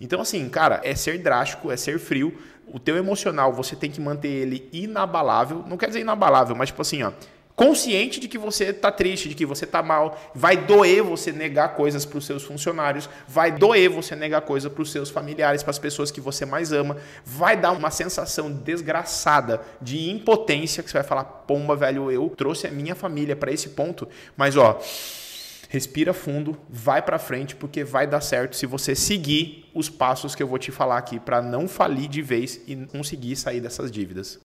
Então, assim, cara, é ser drástico, é ser frio. O teu emocional, você tem que manter ele inabalável. Não quer dizer inabalável, mas tipo assim, ó consciente de que você tá triste, de que você tá mal, vai doer você negar coisas para os seus funcionários, vai doer você negar coisas para os seus familiares, para as pessoas que você mais ama, vai dar uma sensação desgraçada de impotência que você vai falar, pomba, velho, eu trouxe a minha família para esse ponto, mas ó, respira fundo, vai para frente porque vai dar certo se você seguir os passos que eu vou te falar aqui para não falir de vez e conseguir sair dessas dívidas.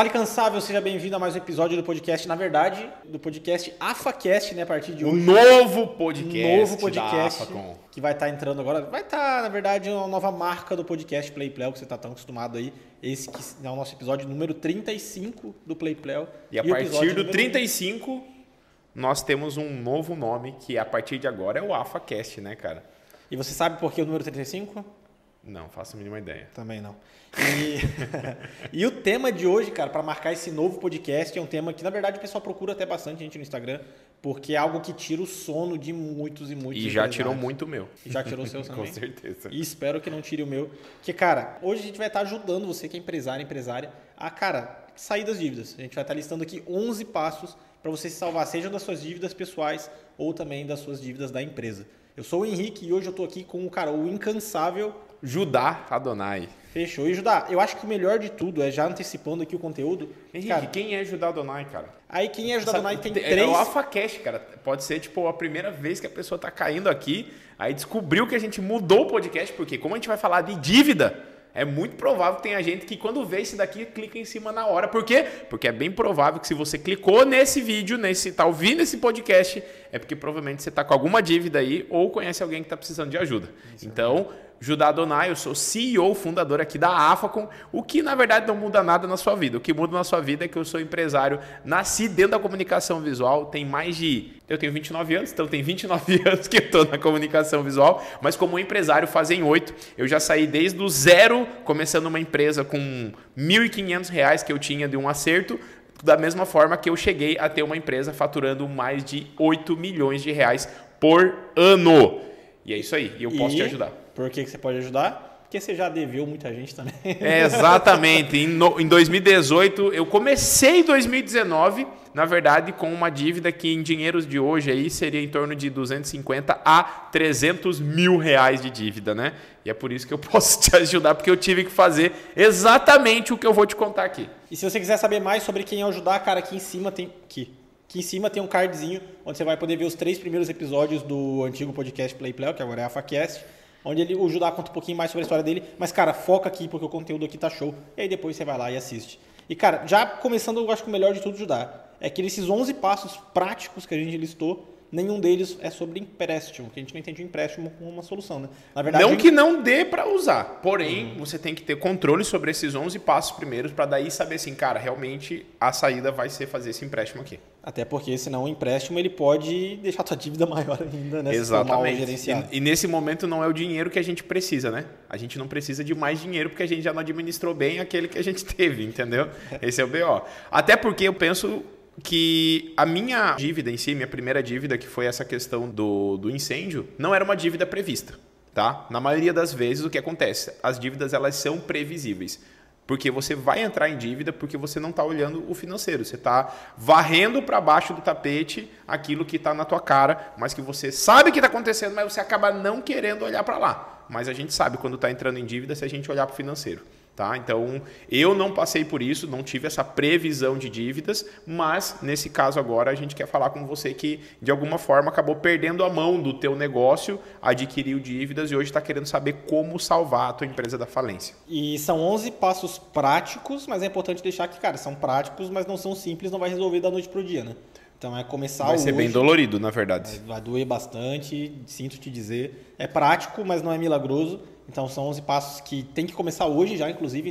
Fale Cansável, seja bem-vindo a mais um episódio do podcast, na verdade, do podcast AfaCast, né, a partir de hoje. Um novo podcast. Novo podcast que vai estar tá entrando agora. Vai estar, tá, na verdade, uma nova marca do podcast Play Play, que você está tão acostumado aí. Esse que é o nosso episódio número 35 do Play Play. E a e partir do 35, 1. nós temos um novo nome, que a partir de agora é o AfaCast, né, cara? E você sabe por que o número 35? Não, faço a mínima ideia. Também não. E, e o tema de hoje, cara, para marcar esse novo podcast, é um tema que, na verdade, o pessoal procura até bastante gente no Instagram, porque é algo que tira o sono de muitos e muitos. E já tirou muito o meu. E já tirou o seu também. Com certeza. E espero que não tire o meu. Porque, cara, hoje a gente vai estar ajudando você que é empresário, empresária, a, cara, sair das dívidas. A gente vai estar listando aqui 11 passos para você se salvar, seja das suas dívidas pessoais ou também das suas dívidas da empresa. Eu sou o Henrique e hoje eu estou aqui com o cara, o incansável Judá Adonai. Fechou. E Judá, eu acho que o melhor de tudo é já antecipando aqui o conteúdo. Henrique, cara, quem é Judá Adonai, cara? Aí quem é Judá Adonai tem é, três. É o AlphaCast, cara. Pode ser tipo a primeira vez que a pessoa tá caindo aqui, aí descobriu que a gente mudou o podcast, porque como a gente vai falar de dívida, é muito provável que tenha gente que quando vê esse daqui clica em cima na hora. Por quê? Porque é bem provável que se você clicou nesse vídeo, nesse tá ouvindo esse podcast, é porque provavelmente você tá com alguma dívida aí ou conhece alguém que está precisando de ajuda. Isso então, é Judá Donai, eu sou CEO, fundador aqui da Afacom, o que na verdade não muda nada na sua vida. O que muda na sua vida é que eu sou empresário, nasci dentro da comunicação visual, tem mais de. Eu tenho 29 anos, então tem 29 anos que eu estou na comunicação visual, mas como empresário fazem oito. Eu já saí desde o zero, começando uma empresa com R$ 1.500 que eu tinha de um acerto, da mesma forma que eu cheguei a ter uma empresa faturando mais de 8 milhões de reais por ano. E é isso aí, e eu posso e... te ajudar. Por que, que você pode ajudar? Porque você já deveu muita gente também. É, exatamente. Em, no, em 2018, eu comecei em 2019, na verdade, com uma dívida que em dinheiros de hoje aí seria em torno de 250 a 300 mil reais de dívida, né? E é por isso que eu posso te ajudar, porque eu tive que fazer exatamente o que eu vou te contar aqui. E se você quiser saber mais sobre quem ajudar, cara, aqui em cima tem. Aqui. Aqui em cima tem um cardzinho onde você vai poder ver os três primeiros episódios do antigo podcast Play Play, que agora é a FACast onde ele, o Judá conta um pouquinho mais sobre a história dele, mas, cara, foca aqui porque o conteúdo aqui tá show, e aí depois você vai lá e assiste. E, cara, já começando, eu acho que o melhor de tudo, Judá, é que esses 11 passos práticos que a gente listou, nenhum deles é sobre empréstimo, que a gente não entende o empréstimo como uma solução, né? Na verdade, não gente... que não dê para usar, porém, uhum. você tem que ter controle sobre esses 11 passos primeiros para daí saber assim, cara, realmente a saída vai ser fazer esse empréstimo aqui. Até porque senão o empréstimo ele pode deixar a tua dívida maior ainda, né? Exatamente. E, e, nesse momento não é o dinheiro que a gente precisa, né? A gente não precisa de mais dinheiro porque a gente já não administrou bem aquele que a gente teve, entendeu? Esse é o BO. Até porque eu penso que a minha dívida em si, minha primeira dívida, que foi essa questão do, do incêndio, não era uma dívida prevista, tá? Na maioria das vezes o que acontece? As dívidas elas são previsíveis. Porque você vai entrar em dívida porque você não está olhando o financeiro. Você está varrendo para baixo do tapete aquilo que está na tua cara, mas que você sabe que está acontecendo, mas você acaba não querendo olhar para lá. Mas a gente sabe quando está entrando em dívida se a gente olhar para o financeiro. Tá? Então, eu não passei por isso, não tive essa previsão de dívidas, mas nesse caso agora a gente quer falar com você que de alguma forma acabou perdendo a mão do teu negócio, adquiriu dívidas e hoje está querendo saber como salvar a tua empresa da falência. E são 11 passos práticos, mas é importante deixar que, cara, são práticos, mas não são simples, não vai resolver da noite pro dia, né? Então é começar Vai ser hoje, bem dolorido, na verdade. Vai doer bastante, sinto te dizer. É prático, mas não é milagroso. Então são 11 passos que tem que começar hoje já, inclusive,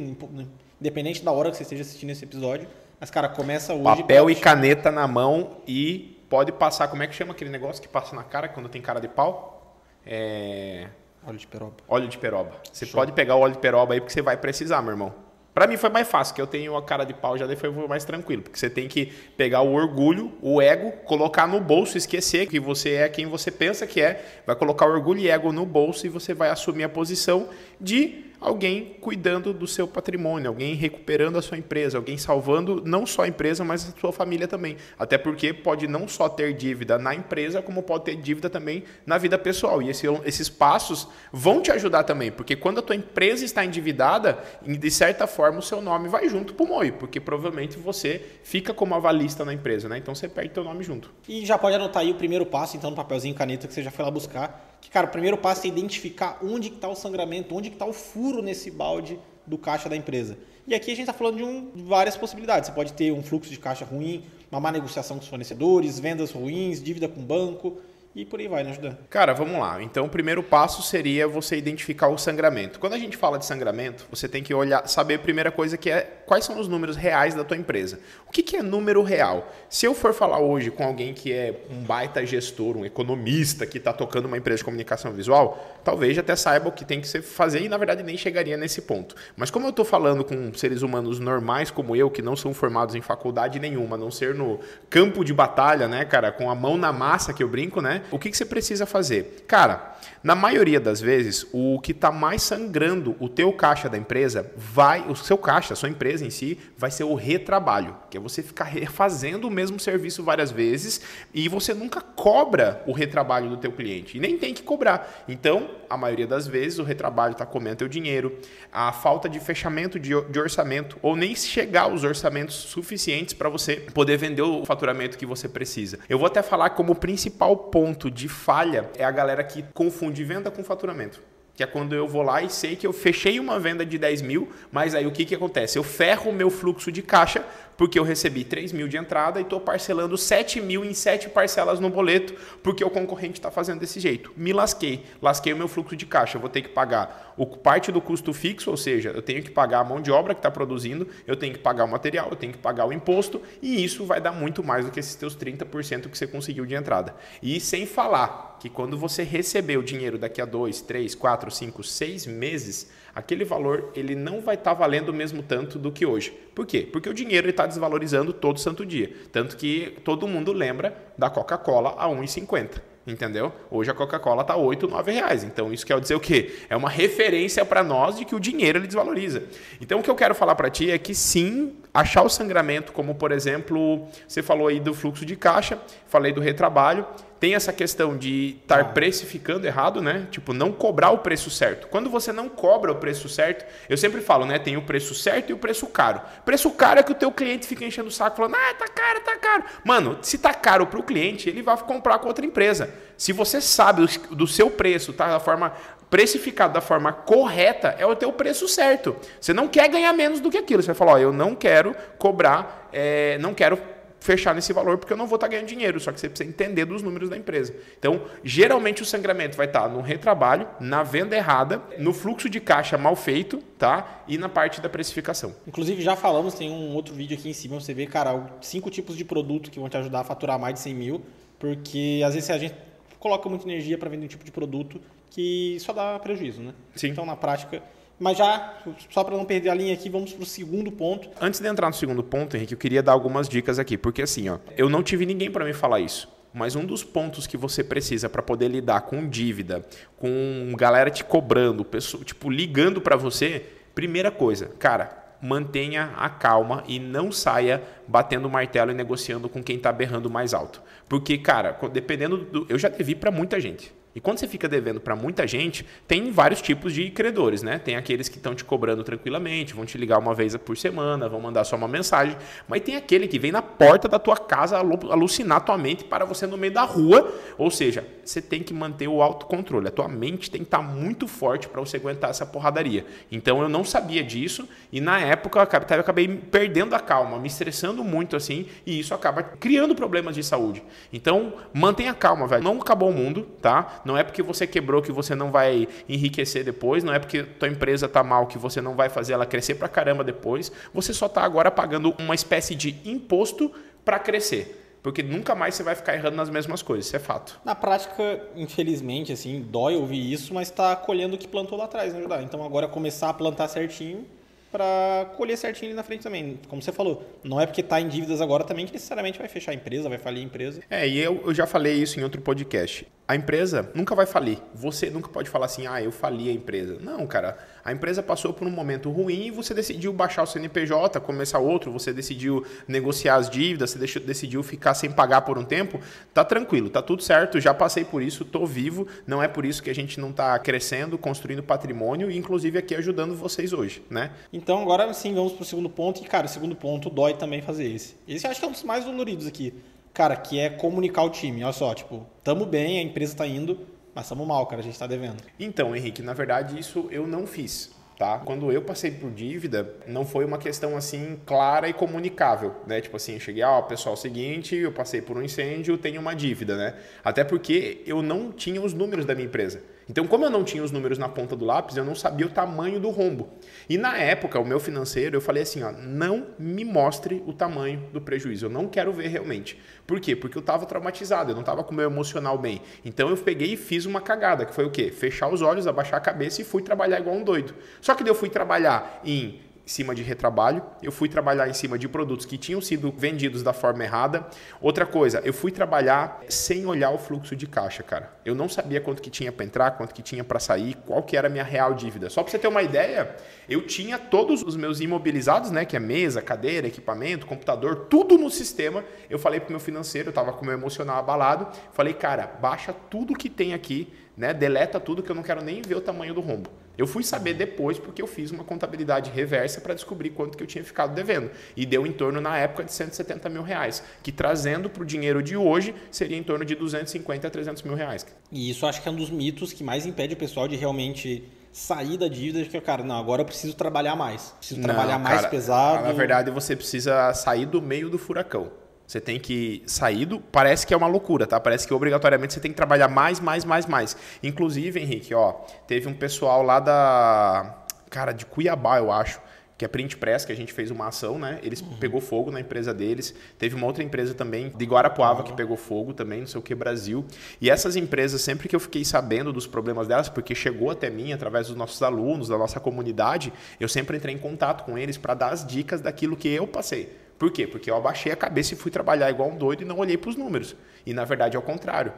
independente da hora que você esteja assistindo esse episódio. Mas, cara, começa hoje. Papel e caneta na mão e pode passar. Como é que chama aquele negócio que passa na cara quando tem cara de pau? É. Óleo de peroba. Óleo de peroba. Você Show. pode pegar o óleo de peroba aí porque você vai precisar, meu irmão. Para mim foi mais fácil, que eu tenho a cara de pau, já daí foi mais tranquilo, porque você tem que pegar o orgulho, o ego, colocar no bolso, esquecer que você é quem você pensa que é, vai colocar orgulho e ego no bolso e você vai assumir a posição de alguém cuidando do seu patrimônio, alguém recuperando a sua empresa, alguém salvando não só a empresa, mas a sua família também. Até porque pode não só ter dívida na empresa, como pode ter dívida também na vida pessoal. E esse, esses passos vão te ajudar também, porque quando a tua empresa está endividada, de certa forma o seu nome vai junto para o MOI, porque provavelmente você fica como avalista na empresa, né? Então você perde teu nome junto. E já pode anotar aí o primeiro passo, então, no papelzinho caneta que você já foi lá buscar, que, cara, o primeiro passo é identificar onde está o sangramento, onde está o furo nesse balde do caixa da empresa. E aqui a gente está falando de, um, de várias possibilidades. Você pode ter um fluxo de caixa ruim, uma má negociação com os fornecedores, vendas ruins, dívida com o banco e por aí vai, né, ajudando. Cara, vamos lá. Então, o primeiro passo seria você identificar o sangramento. Quando a gente fala de sangramento, você tem que olhar, saber a primeira coisa que é quais são os números reais da tua empresa. O que, que é número real? Se eu for falar hoje com alguém que é um baita gestor, um economista que está tocando uma empresa de comunicação visual, talvez até saiba o que tem que ser fazer e na verdade nem chegaria nesse ponto. Mas como eu estou falando com seres humanos normais como eu, que não são formados em faculdade nenhuma, a não ser no campo de batalha, né, cara, com a mão na massa que eu brinco, né? O que, que você precisa fazer? Cara, na maioria das vezes, o que está mais sangrando o teu caixa da empresa vai, o seu caixa, a sua empresa em si, vai ser o retrabalho, que é você ficar refazendo o mesmo serviço várias vezes e você nunca cobra o retrabalho do teu cliente e nem tem que cobrar. Então, a maioria das vezes, o retrabalho está comendo teu dinheiro, a falta de fechamento de, de orçamento ou nem chegar aos orçamentos suficientes para você poder vender o faturamento que você precisa. Eu vou até falar como principal ponto de falha é a galera que confunde de venda com faturamento. Que é quando eu vou lá e sei que eu fechei uma venda de 10 mil, mas aí o que, que acontece? Eu ferro o meu fluxo de caixa porque eu recebi 3 mil de entrada e estou parcelando 7 mil em 7 parcelas no boleto, porque o concorrente está fazendo desse jeito. Me lasquei, lasquei o meu fluxo de caixa. Eu vou ter que pagar o, parte do custo fixo, ou seja, eu tenho que pagar a mão de obra que está produzindo, eu tenho que pagar o material, eu tenho que pagar o imposto, e isso vai dar muito mais do que esses teus 30% que você conseguiu de entrada. E sem falar que quando você receber o dinheiro daqui a 2, 3, 4, 5, 6 meses, aquele valor ele não vai estar tá valendo o mesmo tanto do que hoje. Por quê? Porque o dinheiro está desvalorizando todo santo dia. Tanto que todo mundo lembra da Coca-Cola a 1,50. Entendeu? Hoje a Coca-Cola está 8, 9 reais. Então isso quer dizer o quê? É uma referência para nós de que o dinheiro ele desvaloriza. Então o que eu quero falar para ti é que sim, achar o sangramento, como por exemplo, você falou aí do fluxo de caixa, falei do retrabalho, tem essa questão de estar ah. precificando errado, né? Tipo, não cobrar o preço certo. Quando você não cobra o preço certo, eu sempre falo, né? Tem o preço certo e o preço caro. Preço caro é que o teu cliente fica enchendo o saco falando, ah, tá caro, tá caro. Mano, se tá caro para o cliente, ele vai comprar com outra empresa. Se você sabe do seu preço, tá? Da forma precificado da forma correta, é o teu preço certo. Você não quer ganhar menos do que aquilo. Você vai falar, ó, eu não quero cobrar, é, não quero fechar nesse valor porque eu não vou estar ganhando dinheiro, só que você precisa entender dos números da empresa. Então, geralmente o sangramento vai estar no retrabalho, na venda errada, no fluxo de caixa mal feito, tá? E na parte da precificação. Inclusive, já falamos, tem um outro vídeo aqui em cima, você vê, cara, cinco tipos de produto que vão te ajudar a faturar mais de 100 mil, porque às vezes a gente coloca muita energia para vender um tipo de produto que só dá prejuízo, né? Sim. Então, na prática, mas já, só para não perder a linha aqui, vamos para o segundo ponto. Antes de entrar no segundo ponto, Henrique, eu queria dar algumas dicas aqui, porque assim, ó, eu não tive ninguém para me falar isso. Mas um dos pontos que você precisa para poder lidar com dívida, com galera te cobrando, pessoa, tipo, ligando para você, primeira coisa, cara, mantenha a calma e não saia batendo o martelo e negociando com quem está berrando mais alto. Porque, cara, dependendo do. Eu já devi para muita gente. E quando você fica devendo para muita gente, tem vários tipos de credores, né? Tem aqueles que estão te cobrando tranquilamente, vão te ligar uma vez por semana, vão mandar só uma mensagem, mas tem aquele que vem na porta da tua casa alucinar tua mente para você no meio da rua, ou seja, você tem que manter o autocontrole. A tua mente tem que estar tá muito forte para você aguentar essa porradaria. Então eu não sabia disso e na época eu acabei perdendo a calma, me estressando muito assim, e isso acaba criando problemas de saúde. Então, mantenha calma, velho. Não acabou o mundo, tá? Não é porque você quebrou que você não vai enriquecer depois, não é porque tua empresa está mal que você não vai fazer ela crescer para caramba depois. Você só está agora pagando uma espécie de imposto para crescer. Porque nunca mais você vai ficar errando nas mesmas coisas, isso é fato. Na prática, infelizmente, assim, dói ouvir isso, mas está colhendo o que plantou lá atrás, né, Judá? Então agora começar a plantar certinho para colher certinho ali na frente também. Como você falou, não é porque está em dívidas agora também que necessariamente vai fechar a empresa, vai falir a empresa. É, e eu, eu já falei isso em outro podcast. A empresa nunca vai falir. Você nunca pode falar assim, ah, eu fali a empresa. Não, cara. A empresa passou por um momento ruim e você decidiu baixar o CNPJ, começar outro, você decidiu negociar as dívidas, você decidiu ficar sem pagar por um tempo. Tá tranquilo, tá tudo certo, já passei por isso, tô vivo. Não é por isso que a gente não tá crescendo, construindo patrimônio e inclusive aqui ajudando vocês hoje, né? Então agora sim, vamos pro segundo ponto. E, cara, o segundo ponto dói também fazer esse. Esse eu acho que é um dos mais doloridos aqui. Cara, que é comunicar o time. Olha só, tipo, tamo bem, a empresa tá indo, mas estamos mal, cara, a gente está devendo. Então, Henrique, na verdade isso eu não fiz. Tá? Quando eu passei por dívida, não foi uma questão assim clara e comunicável, né? Tipo assim, cheguei, ó, pessoal, seguinte, eu passei por um incêndio, tenho uma dívida, né? Até porque eu não tinha os números da minha empresa. Então, como eu não tinha os números na ponta do lápis, eu não sabia o tamanho do rombo. E na época, o meu financeiro, eu falei assim, ó, não me mostre o tamanho do prejuízo, eu não quero ver realmente. Por quê? Porque eu estava traumatizado, eu não estava com o meu emocional bem. Então eu peguei e fiz uma cagada, que foi o quê? Fechar os olhos, abaixar a cabeça e fui trabalhar igual um doido. Só que eu fui trabalhar em cima de retrabalho, eu fui trabalhar em cima de produtos que tinham sido vendidos da forma errada. Outra coisa, eu fui trabalhar sem olhar o fluxo de caixa, cara. Eu não sabia quanto que tinha para entrar, quanto que tinha para sair, qual que era a minha real dívida. Só para você ter uma ideia, eu tinha todos os meus imobilizados, né, que é mesa, cadeira, equipamento, computador, tudo no sistema. Eu falei pro meu financeiro, eu tava com o meu emocional abalado, falei: "Cara, baixa tudo que tem aqui, né? Deleta tudo que eu não quero nem ver o tamanho do rombo". Eu fui saber depois porque eu fiz uma contabilidade reversa para descobrir quanto que eu tinha ficado devendo. E deu em torno, na época, de 170 mil reais. Que trazendo para o dinheiro de hoje, seria em torno de 250 a 300 mil reais. E isso acho que é um dos mitos que mais impede o pessoal de realmente sair da dívida de que, cara, não, agora eu preciso trabalhar mais. Preciso trabalhar não, mais pesado. Na verdade, você precisa sair do meio do furacão. Você tem que sair do. Parece que é uma loucura, tá? Parece que obrigatoriamente você tem que trabalhar mais, mais, mais, mais. Inclusive, Henrique, ó, teve um pessoal lá da. Cara, de Cuiabá, eu acho que é Print Press, que a gente fez uma ação, né? Eles uhum. pegou fogo na empresa deles. Teve uma outra empresa também de Guarapuava uhum. que pegou fogo também, não sei o que, Brasil. E essas empresas, sempre que eu fiquei sabendo dos problemas delas, porque chegou até mim através dos nossos alunos, da nossa comunidade, eu sempre entrei em contato com eles para dar as dicas daquilo que eu passei. Por quê? Porque eu abaixei a cabeça e fui trabalhar igual um doido e não olhei para os números. E na verdade é o contrário.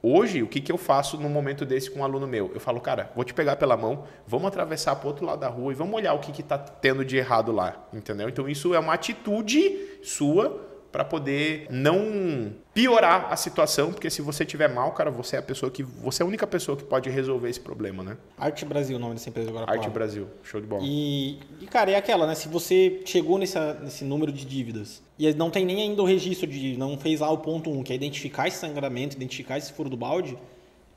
Hoje, o que, que eu faço num momento desse com um aluno meu? Eu falo, cara, vou te pegar pela mão, vamos atravessar para o outro lado da rua e vamos olhar o que está tendo de errado lá, entendeu? Então, isso é uma atitude sua para poder não piorar a situação, porque se você tiver mal, cara, você é a pessoa que você é a única pessoa que pode resolver esse problema, né? Arte Brasil, o nome dessa empresa agora. Arte Brasil, show de bola. E, e, cara, é aquela, né? Se você chegou nessa, nesse número de dívidas e não tem nem ainda o registro de não fez lá o ponto 1, um, que é identificar esse sangramento, identificar esse furo do balde,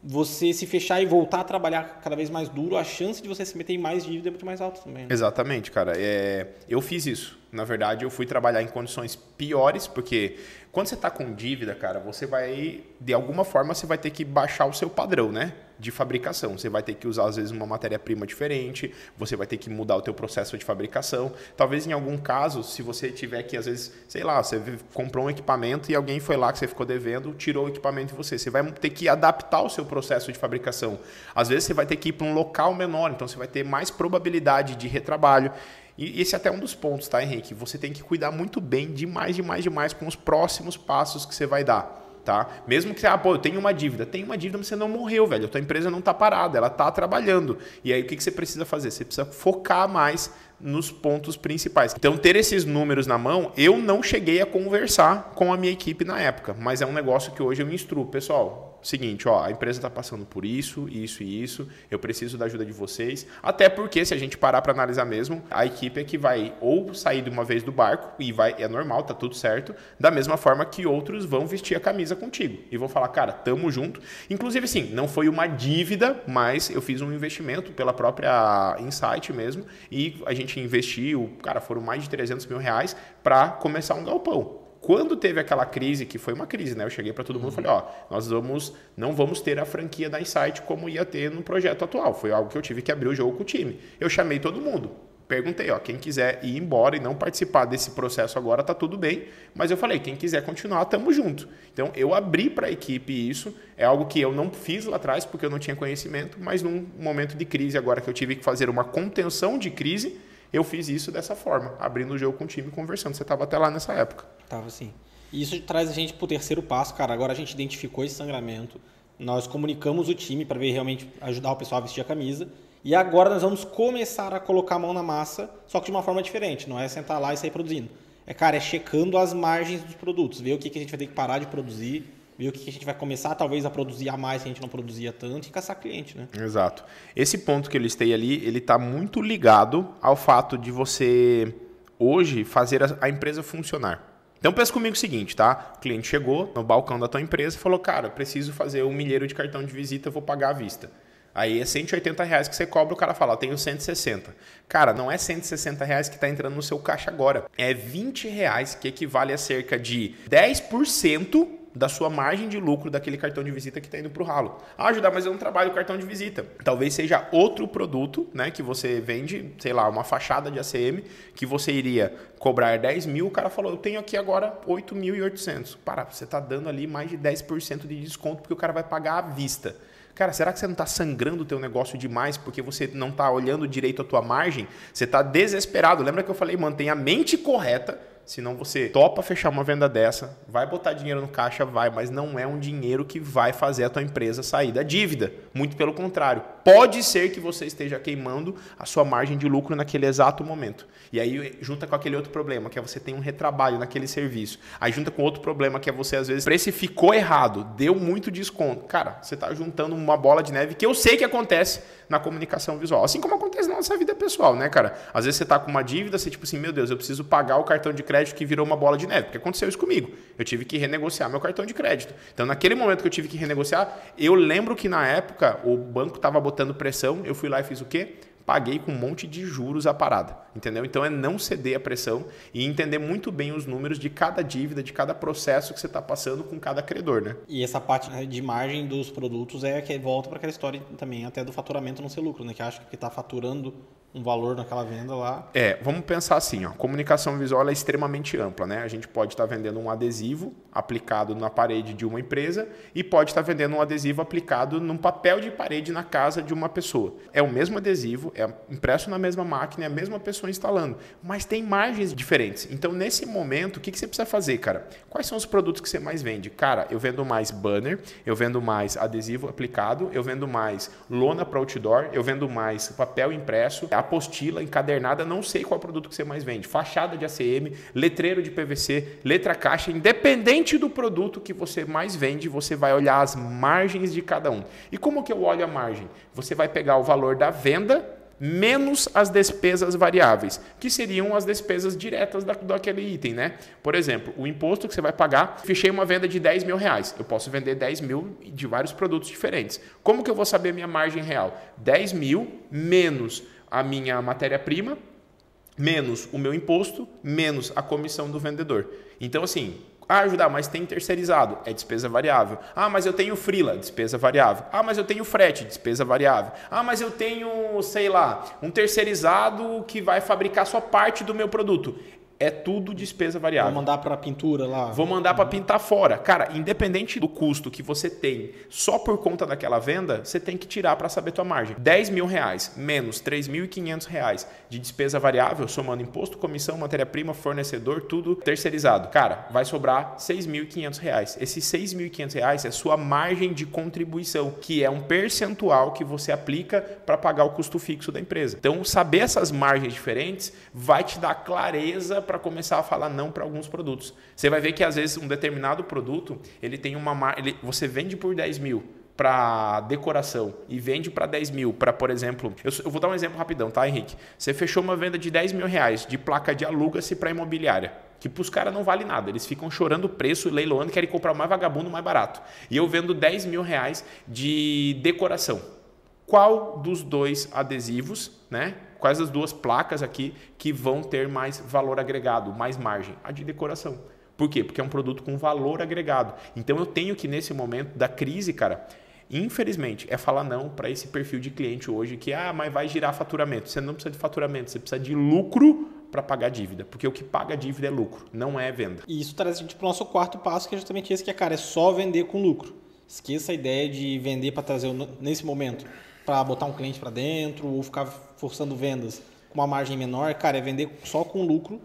você se fechar e voltar a trabalhar cada vez mais duro, a chance de você se meter em mais dívida é muito mais alta também. Né? Exatamente, cara. É, eu fiz isso. Na verdade, eu fui trabalhar em condições piores, porque quando você está com dívida, cara, você vai, de alguma forma, você vai ter que baixar o seu padrão, né? De fabricação. Você vai ter que usar, às vezes, uma matéria-prima diferente, você vai ter que mudar o teu processo de fabricação. Talvez, em algum caso, se você tiver que, às vezes, sei lá, você comprou um equipamento e alguém foi lá que você ficou devendo, tirou o equipamento de você. Você vai ter que adaptar o seu processo de fabricação. Às vezes, você vai ter que ir para um local menor, então você vai ter mais probabilidade de retrabalho. E esse é até um dos pontos, tá, Henrique? Você tem que cuidar muito bem, demais, demais, demais, com os próximos passos que você vai dar. Tá? Mesmo que, ah, pô, eu tenho uma dívida. Tem uma dívida, mas você não morreu, velho. A tua empresa não está parada, ela está trabalhando. E aí, o que, você precisa fazer? Você precisa focar mais nos pontos principais. Então, ter esses números na mão, eu não cheguei a conversar com a minha equipe na época, mas é um negócio que hoje eu instruo. Pessoal, seguinte, ó, a empresa está passando por isso, isso e isso, eu preciso da ajuda de vocês. Até porque, se a gente parar para analisar mesmo, a equipe é que vai ou sair de uma vez do barco, e vai é normal, tá tudo certo, da mesma forma que outros vão vestir a camisa contigo e vão falar, cara, tamo junto. Inclusive, sim, não foi uma dívida, mas eu fiz um investimento pela própria Insight mesmo, e a gente investiu, cara, foram mais de 300 mil reais para começar um galpão. Quando teve aquela crise, que foi uma crise, né? Eu cheguei para todo mundo e falei, ó, nós vamos, não vamos ter a franquia da Insight como ia ter no projeto atual. Foi algo que eu tive que abrir o jogo com o time. Eu chamei todo mundo. Perguntei, ó, quem quiser ir embora e não participar desse processo agora, tá tudo bem. Mas eu falei, quem quiser continuar, tamo junto. Então eu abri para a equipe isso. É algo que eu não fiz lá atrás porque eu não tinha conhecimento, mas num momento de crise agora que eu tive que fazer uma contenção de crise, Eu fiz isso dessa forma, abrindo o jogo com o time e conversando. Você estava até lá nessa época. Tava sim. E isso traz a gente para o terceiro passo, cara. Agora a gente identificou esse sangramento, nós comunicamos o time para ver realmente ajudar o pessoal a vestir a camisa. E agora nós vamos começar a colocar a mão na massa, só que de uma forma diferente. Não é sentar lá e sair produzindo. É, cara, é checando as margens dos produtos, ver o que, que a gente vai ter que parar de produzir, ver o que, a gente vai começar talvez a produzir a mais que a gente não produzia tanto e caçar cliente, né? Exato. Esse ponto que eu listei ali, ele está muito ligado ao fato de você hoje fazer a empresa funcionar. Então pensa comigo o seguinte, tá? O cliente chegou no balcão da tua empresa e falou, cara, preciso fazer um milheiro de cartão de visita, vou pagar à vista. Aí é 180 reais que você cobra, o cara fala, tenho 160. Cara, não é 160 reais que está entrando no seu caixa agora. É 20 reais, que equivale a cerca de 10% da sua margem de lucro daquele cartão de visita que está indo para o ralo. Ah, ajudar, mas eu não trabalho cartão de visita. Talvez seja outro produto, né, que você vende, sei lá, uma fachada de ACM, que você iria cobrar 10 mil, o cara falou, eu tenho aqui agora 8.800. Para, você está dando ali mais de 10% de desconto porque o cara vai pagar à vista. Cara, será que você não está sangrando o teu negócio demais porque você não está olhando direito a tua margem? Você está desesperado. Lembra que eu falei, mantenha a mente correta Senão você topa fechar uma venda dessa, vai botar dinheiro no caixa, vai, mas não é um dinheiro que vai fazer a tua empresa sair da dívida. Muito pelo contrário. Pode ser que você esteja queimando a sua margem de lucro naquele exato momento. E aí junta com aquele outro problema, que é você tem um retrabalho naquele serviço. Aí junta com outro problema, que é você às vezes precificou errado, deu muito desconto. Cara, você está juntando uma bola de neve que eu sei que acontece na comunicação visual. Assim como acontece na nossa vida pessoal, né, cara? Às vezes você está com uma dívida, você tipo assim, meu Deus, eu preciso pagar o cartão de crédito que virou uma bola de neve, porque aconteceu isso comigo. Eu tive que renegociar meu cartão de crédito. Então, naquele momento que eu tive que renegociar, eu lembro que na época o banco estava botando pressão, eu fui lá e fiz o quê? Paguei com um monte de juros a parada, entendeu? Então é não ceder a pressão e entender muito bem os números de cada dívida, de cada processo que você está passando com cada credor, né? E essa parte né, de margem dos produtos é que volta para aquela história também até do faturamento não ser lucro, né? Que acha que está faturando um valor naquela venda lá. É, vamos pensar assim, ó, comunicação visual é extremamente ampla, né? A gente pode estar tá vendendo um adesivo aplicado na parede de uma empresa e pode estar tá vendendo um adesivo aplicado num papel de parede na casa de uma pessoa. É o mesmo adesivo, é impresso na mesma máquina, é a mesma pessoa instalando, mas tem margens diferentes. Então, nesse momento, o que, que você precisa fazer, cara? Quais são os produtos que você mais vende? Cara, eu vendo mais banner, eu vendo mais adesivo aplicado, eu vendo mais lona para outdoor, eu vendo mais papel impresso, apostila, encadernada, não sei qual produto que você mais vende. Fachada de ACM, letreiro de PVC, letra caixa, independente do produto que você mais vende, você vai olhar as margens de cada um. E como que eu olho a margem? Você vai pegar o valor da venda menos as despesas variáveis, que seriam as despesas diretas da, daquele item, né? Por exemplo, o imposto que você vai pagar, fechei uma venda de 10 mil reais, eu posso vender 10 mil de vários produtos diferentes. Como que eu vou saber minha margem real? 10 mil menos a minha matéria-prima, menos o meu imposto, menos a comissão do vendedor. Então, assim, ah, ajudar, mas tem terceirizado, é despesa variável. Ah, mas eu tenho freela, despesa variável. Ah, mas eu tenho frete, despesa variável. Ah, mas eu tenho, sei lá, um terceirizado que vai fabricar só parte do meu produto é tudo despesa variável. Vou mandar para pintura lá. Vou mandar para pintar fora. Cara, independente do custo que você tem só por conta daquela venda, você tem que tirar para saber tua margem. 10 mil reais menos 3.500 reais de despesa variável, somando imposto, comissão, matéria-prima, fornecedor, tudo terceirizado. Cara, vai sobrar 6.500 reais. Esses 6.500 reais é sua margem de contribuição, que é um percentual que você aplica para pagar o custo fixo da empresa. Então, saber essas margens diferentes vai te dar clareza para começar a falar não para alguns produtos. Você vai ver que às vezes um determinado produto ele tem uma ele, você vende por 10 mil para decoração e vende para 10 mil, para, por exemplo, eu, eu, vou dar um exemplo rapidão, tá, Henrique? Você fechou uma venda de 10 mil reais de placa de aluga-se para imobiliária, que para os caras não vale nada, eles ficam chorando o preço, leiloando, querem comprar o mais vagabundo, mais barato. E eu vendo 10 mil reais de decoração. Qual dos dois adesivos, né? Quais as duas placas aqui que vão ter mais valor agregado, mais margem? A de decoração. Por quê? Porque é um produto com valor agregado. Então eu tenho que, nesse momento da crise, cara, infelizmente, é falar não para esse perfil de cliente hoje que, ah, mas vai girar faturamento. Você não precisa de faturamento, você precisa de lucro para pagar dívida, porque o que paga dívida é lucro, não é venda. E isso traz a gente para o nosso quarto passo, que é justamente esse que é, cara, é só vender com lucro. Esqueça a ideia de vender para trazer nesse momento para botar um cliente para dentro ou ficar forçando vendas. com uma margem menor, cara, é vender só com lucro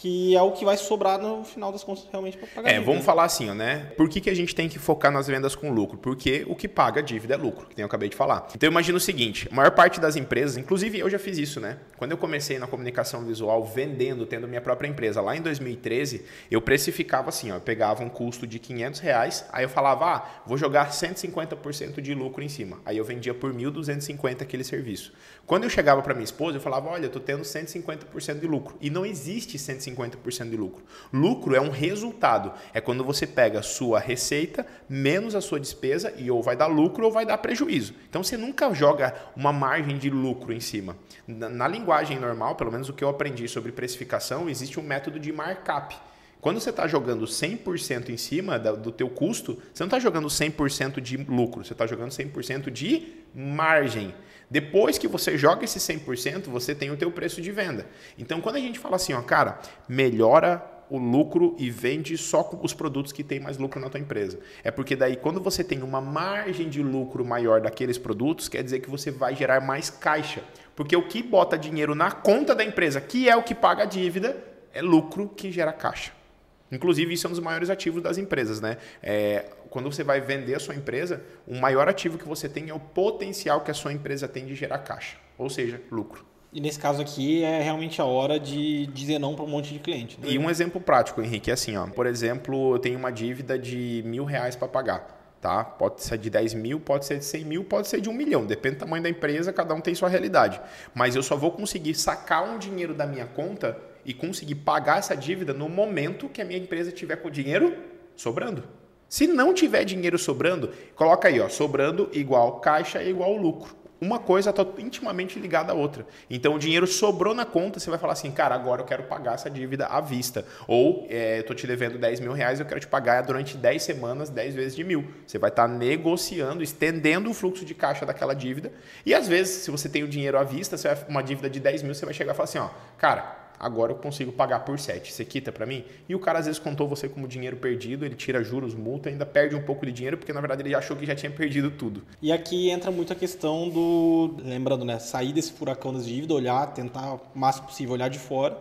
que é o que vai sobrar no final das contas realmente para pagar. É, vamos falar assim, né? Por que, que a gente tem que focar nas vendas com lucro? Porque o que paga a dívida é lucro, que eu acabei de falar. Então imagina o seguinte: a maior parte das empresas, inclusive eu já fiz isso, né? Quando eu comecei na comunicação visual vendendo, tendo minha própria empresa lá em 2013, eu precificava assim, ó, eu pegava um custo de 500 reais, aí eu falava, ah, vou jogar 150% de lucro em cima. Aí eu vendia por 1.250 aquele serviço. Quando eu chegava para minha esposa, eu falava, olha, eu tô tendo 150% de lucro. E não existe 150 50% de lucro. Lucro é um resultado. É quando você pega a sua receita menos a sua despesa e ou vai dar lucro ou vai dar prejuízo. Então você nunca joga uma margem de lucro em cima. Na, na linguagem normal, pelo menos o que eu aprendi sobre precificação, existe um método de markup. Quando você está jogando 100% em cima do teu custo, você não está jogando 100% de lucro, você está jogando 100% de margem. Depois que você joga esse 100%, você tem o teu preço de venda. Então, quando a gente fala assim, ó, cara, melhora o lucro e vende só os produtos que tem mais lucro na tua empresa. É porque daí quando você tem uma margem de lucro maior daqueles produtos, quer dizer que você vai gerar mais caixa. Porque o que bota dinheiro na conta da empresa, que é o que paga a dívida, é lucro que gera caixa. Inclusive, isso é um dos maiores ativos das empresas, né? É, quando você vai vender a sua empresa, o maior ativo que você tem é o potencial que a sua empresa tem de gerar caixa, ou seja, lucro. E nesse caso aqui é realmente a hora de dizer não para um monte de cliente. Né? E um exemplo prático, Henrique, é assim, ó. Por exemplo, eu tenho uma dívida de mil reais para pagar. Tá? Pode ser de 10 mil, pode ser de 100 mil, pode ser de um milhão. Depende do tamanho da empresa, cada um tem sua realidade. Mas eu só vou conseguir sacar um dinheiro da minha conta e conseguir pagar essa dívida no momento que a minha empresa tiver com dinheiro sobrando. Se não tiver dinheiro sobrando, coloca aí, ó, sobrando igual caixa igual lucro. Uma coisa está intimamente ligada à outra. Então, o dinheiro sobrou na conta, você vai falar assim, cara, agora eu quero pagar essa dívida à vista. Ou, é, estou te devendo 10 mil reais, eu quero te pagar durante 10 semanas, 10 vezes de mil. Você vai estar tá negociando, estendendo o fluxo de caixa daquela dívida. E, às vezes, se você tem o dinheiro à vista, você vai, uma dívida de 10 mil, você vai chegar e falar assim, ó, cara, agora eu consigo pagar por 7. Você quita para mim? E o cara às vezes contou você como dinheiro perdido, ele tira juros, multa, ainda perde um pouco de dinheiro, porque na verdade ele achou que já tinha perdido tudo. E aqui entra muito a questão do, lembrando, né, sair desse furacão das dívidas, olhar, tentar o máximo possível olhar de fora,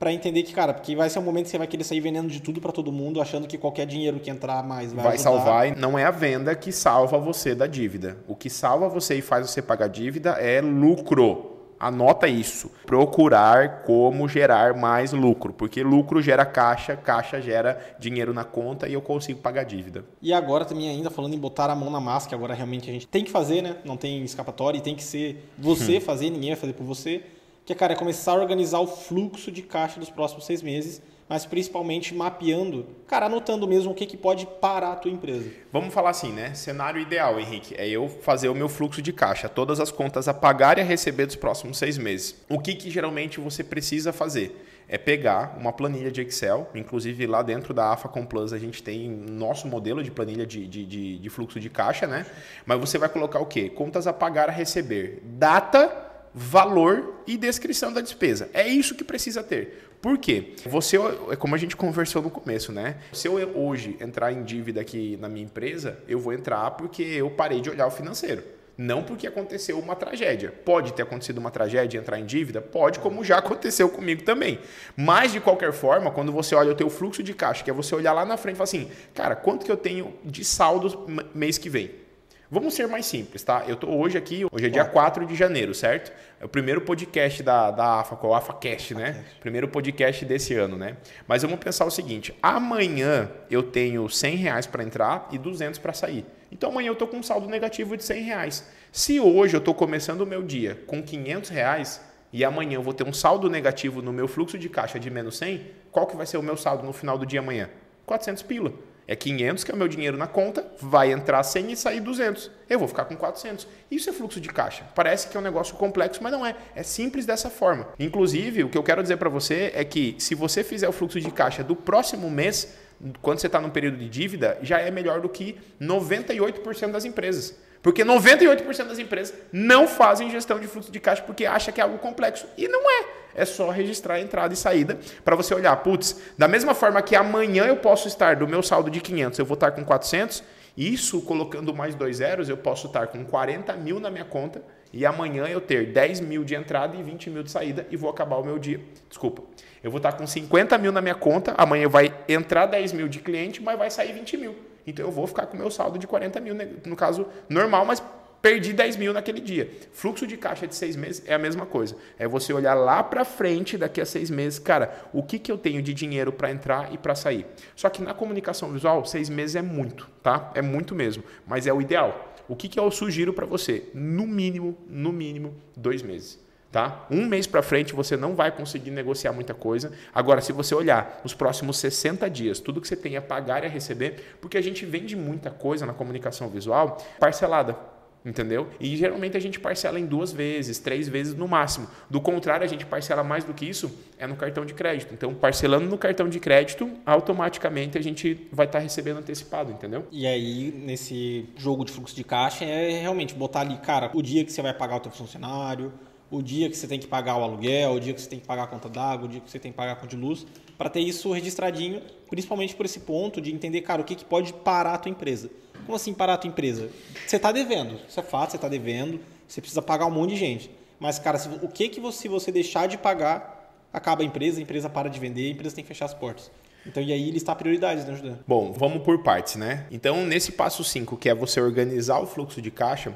para entender que, cara, porque vai ser um momento que você vai querer sair vendendo de tudo para todo mundo, achando que qualquer dinheiro que entrar mais vai, vai salvar. E não é a venda que salva você da dívida. O que salva você e faz você pagar dívida é lucro. Anota isso. Procurar como gerar mais lucro, porque lucro gera caixa, caixa gera dinheiro na conta e eu consigo pagar dívida. E agora também ainda falando em botar a mão na massa, que agora realmente a gente tem que fazer, né? Não tem escapatória e tem que ser você hum. fazer, ninguém vai fazer por você. Que cara é começar a organizar o fluxo de caixa dos próximos seis meses mas principalmente mapeando, cara, anotando mesmo o que, que pode parar a tua empresa. Vamos falar assim, né? Cenário ideal, Henrique, é eu fazer o meu fluxo de caixa, todas as contas a pagar e a receber dos próximos seis meses. O que, que geralmente você precisa fazer? É pegar uma planilha de Excel, inclusive lá dentro da AFA Com Plus a gente tem nosso modelo de planilha de, de, de, de fluxo de caixa, né? Mas você vai colocar o quê? Contas a pagar a receber. Data, valor e descrição da despesa. É isso que precisa ter. Por quê? Você, é como a gente conversou no começo, né? Se eu hoje entrar em dívida aqui na minha empresa, eu vou entrar porque eu parei de olhar o financeiro. Não porque aconteceu uma tragédia. Pode ter acontecido uma tragédia entrar em dívida? Pode, como já aconteceu comigo também. Mas, de qualquer forma, quando você olha o teu fluxo de caixa, que é você olhar lá na frente e falar assim, cara, quanto que eu tenho de saldo mês que vem? Vamos ser mais simples, tá? Eu tô hoje aqui, hoje é dia 4 de janeiro, certo? É o primeiro podcast da, da AFA, o AFACast, né? Primeiro podcast desse ano, né? Mas vamos pensar o seguinte: amanhã eu tenho 100 reais para entrar e 200 para sair. Então amanhã eu tô com um saldo negativo de 100 reais. Se hoje eu tô começando o meu dia com 500 reais e amanhã eu vou ter um saldo negativo no meu fluxo de caixa de menos 100, qual que vai ser o meu saldo no final do dia amanhã? 400 pila. É 500 que é o meu dinheiro na conta, vai entrar 100 e sair 200. Eu vou ficar com 400. Isso é fluxo de caixa. Parece que é um negócio complexo, mas não é. É simples dessa forma. Inclusive, o que eu quero dizer para você é que se você fizer o fluxo de caixa do próximo mês, quando você está num período de dívida, já é melhor do que 98% das empresas. Porque 98% das empresas não fazem gestão de fluxo de caixa porque acha que é algo complexo. E não é. É só registrar a entrada e saída para você olhar, putz, da mesma forma que amanhã eu posso estar do meu saldo de 500, eu vou estar com 400, Isso, colocando mais dois zeros, eu posso estar com 40 mil na minha conta e amanhã eu ter 10 mil de entrada e 20 mil de saída e vou acabar o meu dia. Desculpa. Eu vou estar com 50 mil na minha conta, amanhã vai entrar 10 mil de cliente, mas vai sair 20 mil. Então eu vou ficar com o meu saldo de 40 mil, né? no caso normal, mas perdi 10 mil naquele dia. Fluxo de caixa de seis meses é a mesma coisa. É você olhar lá para frente, daqui a seis meses, cara, o que, que eu tenho de dinheiro para entrar e para sair. Só que na comunicação visual, seis meses é muito, tá? É muito mesmo, mas é o ideal. O que, que eu sugiro para você? No mínimo, no mínimo, dois meses. Tá? Um mês para frente você não vai conseguir negociar muita coisa. Agora, se você olhar os próximos 60 dias, tudo que você tem a pagar e a receber, porque a gente vende muita coisa na comunicação visual parcelada. Entendeu? E geralmente a gente parcela em duas vezes, três vezes no máximo. Do contrário, a gente parcela mais do que isso é no cartão de crédito. Então, parcelando no cartão de crédito, automaticamente a gente vai estar tá recebendo antecipado, entendeu? E aí, nesse jogo de fluxo de caixa, é realmente botar ali, cara, o dia que você vai pagar o teu funcionário, o dia que você tem que pagar o aluguel, o dia que você tem que pagar a conta d'água, o dia que você tem que pagar a conta de luz, para ter isso registradinho, principalmente por esse ponto de entender, cara, o que, que pode parar a tua empresa. Como assim parar a tua empresa? Você está devendo, isso é fato, você está devendo, você precisa pagar um monte de gente. Mas, cara, se, o que que você, se você deixar de pagar, acaba a empresa, a empresa para de vender, a empresa tem que fechar as portas. Então, e aí listar prioridades, né, Judão? Bom, vamos por partes, né? Então, nesse passo 5, que é você organizar o fluxo de caixa,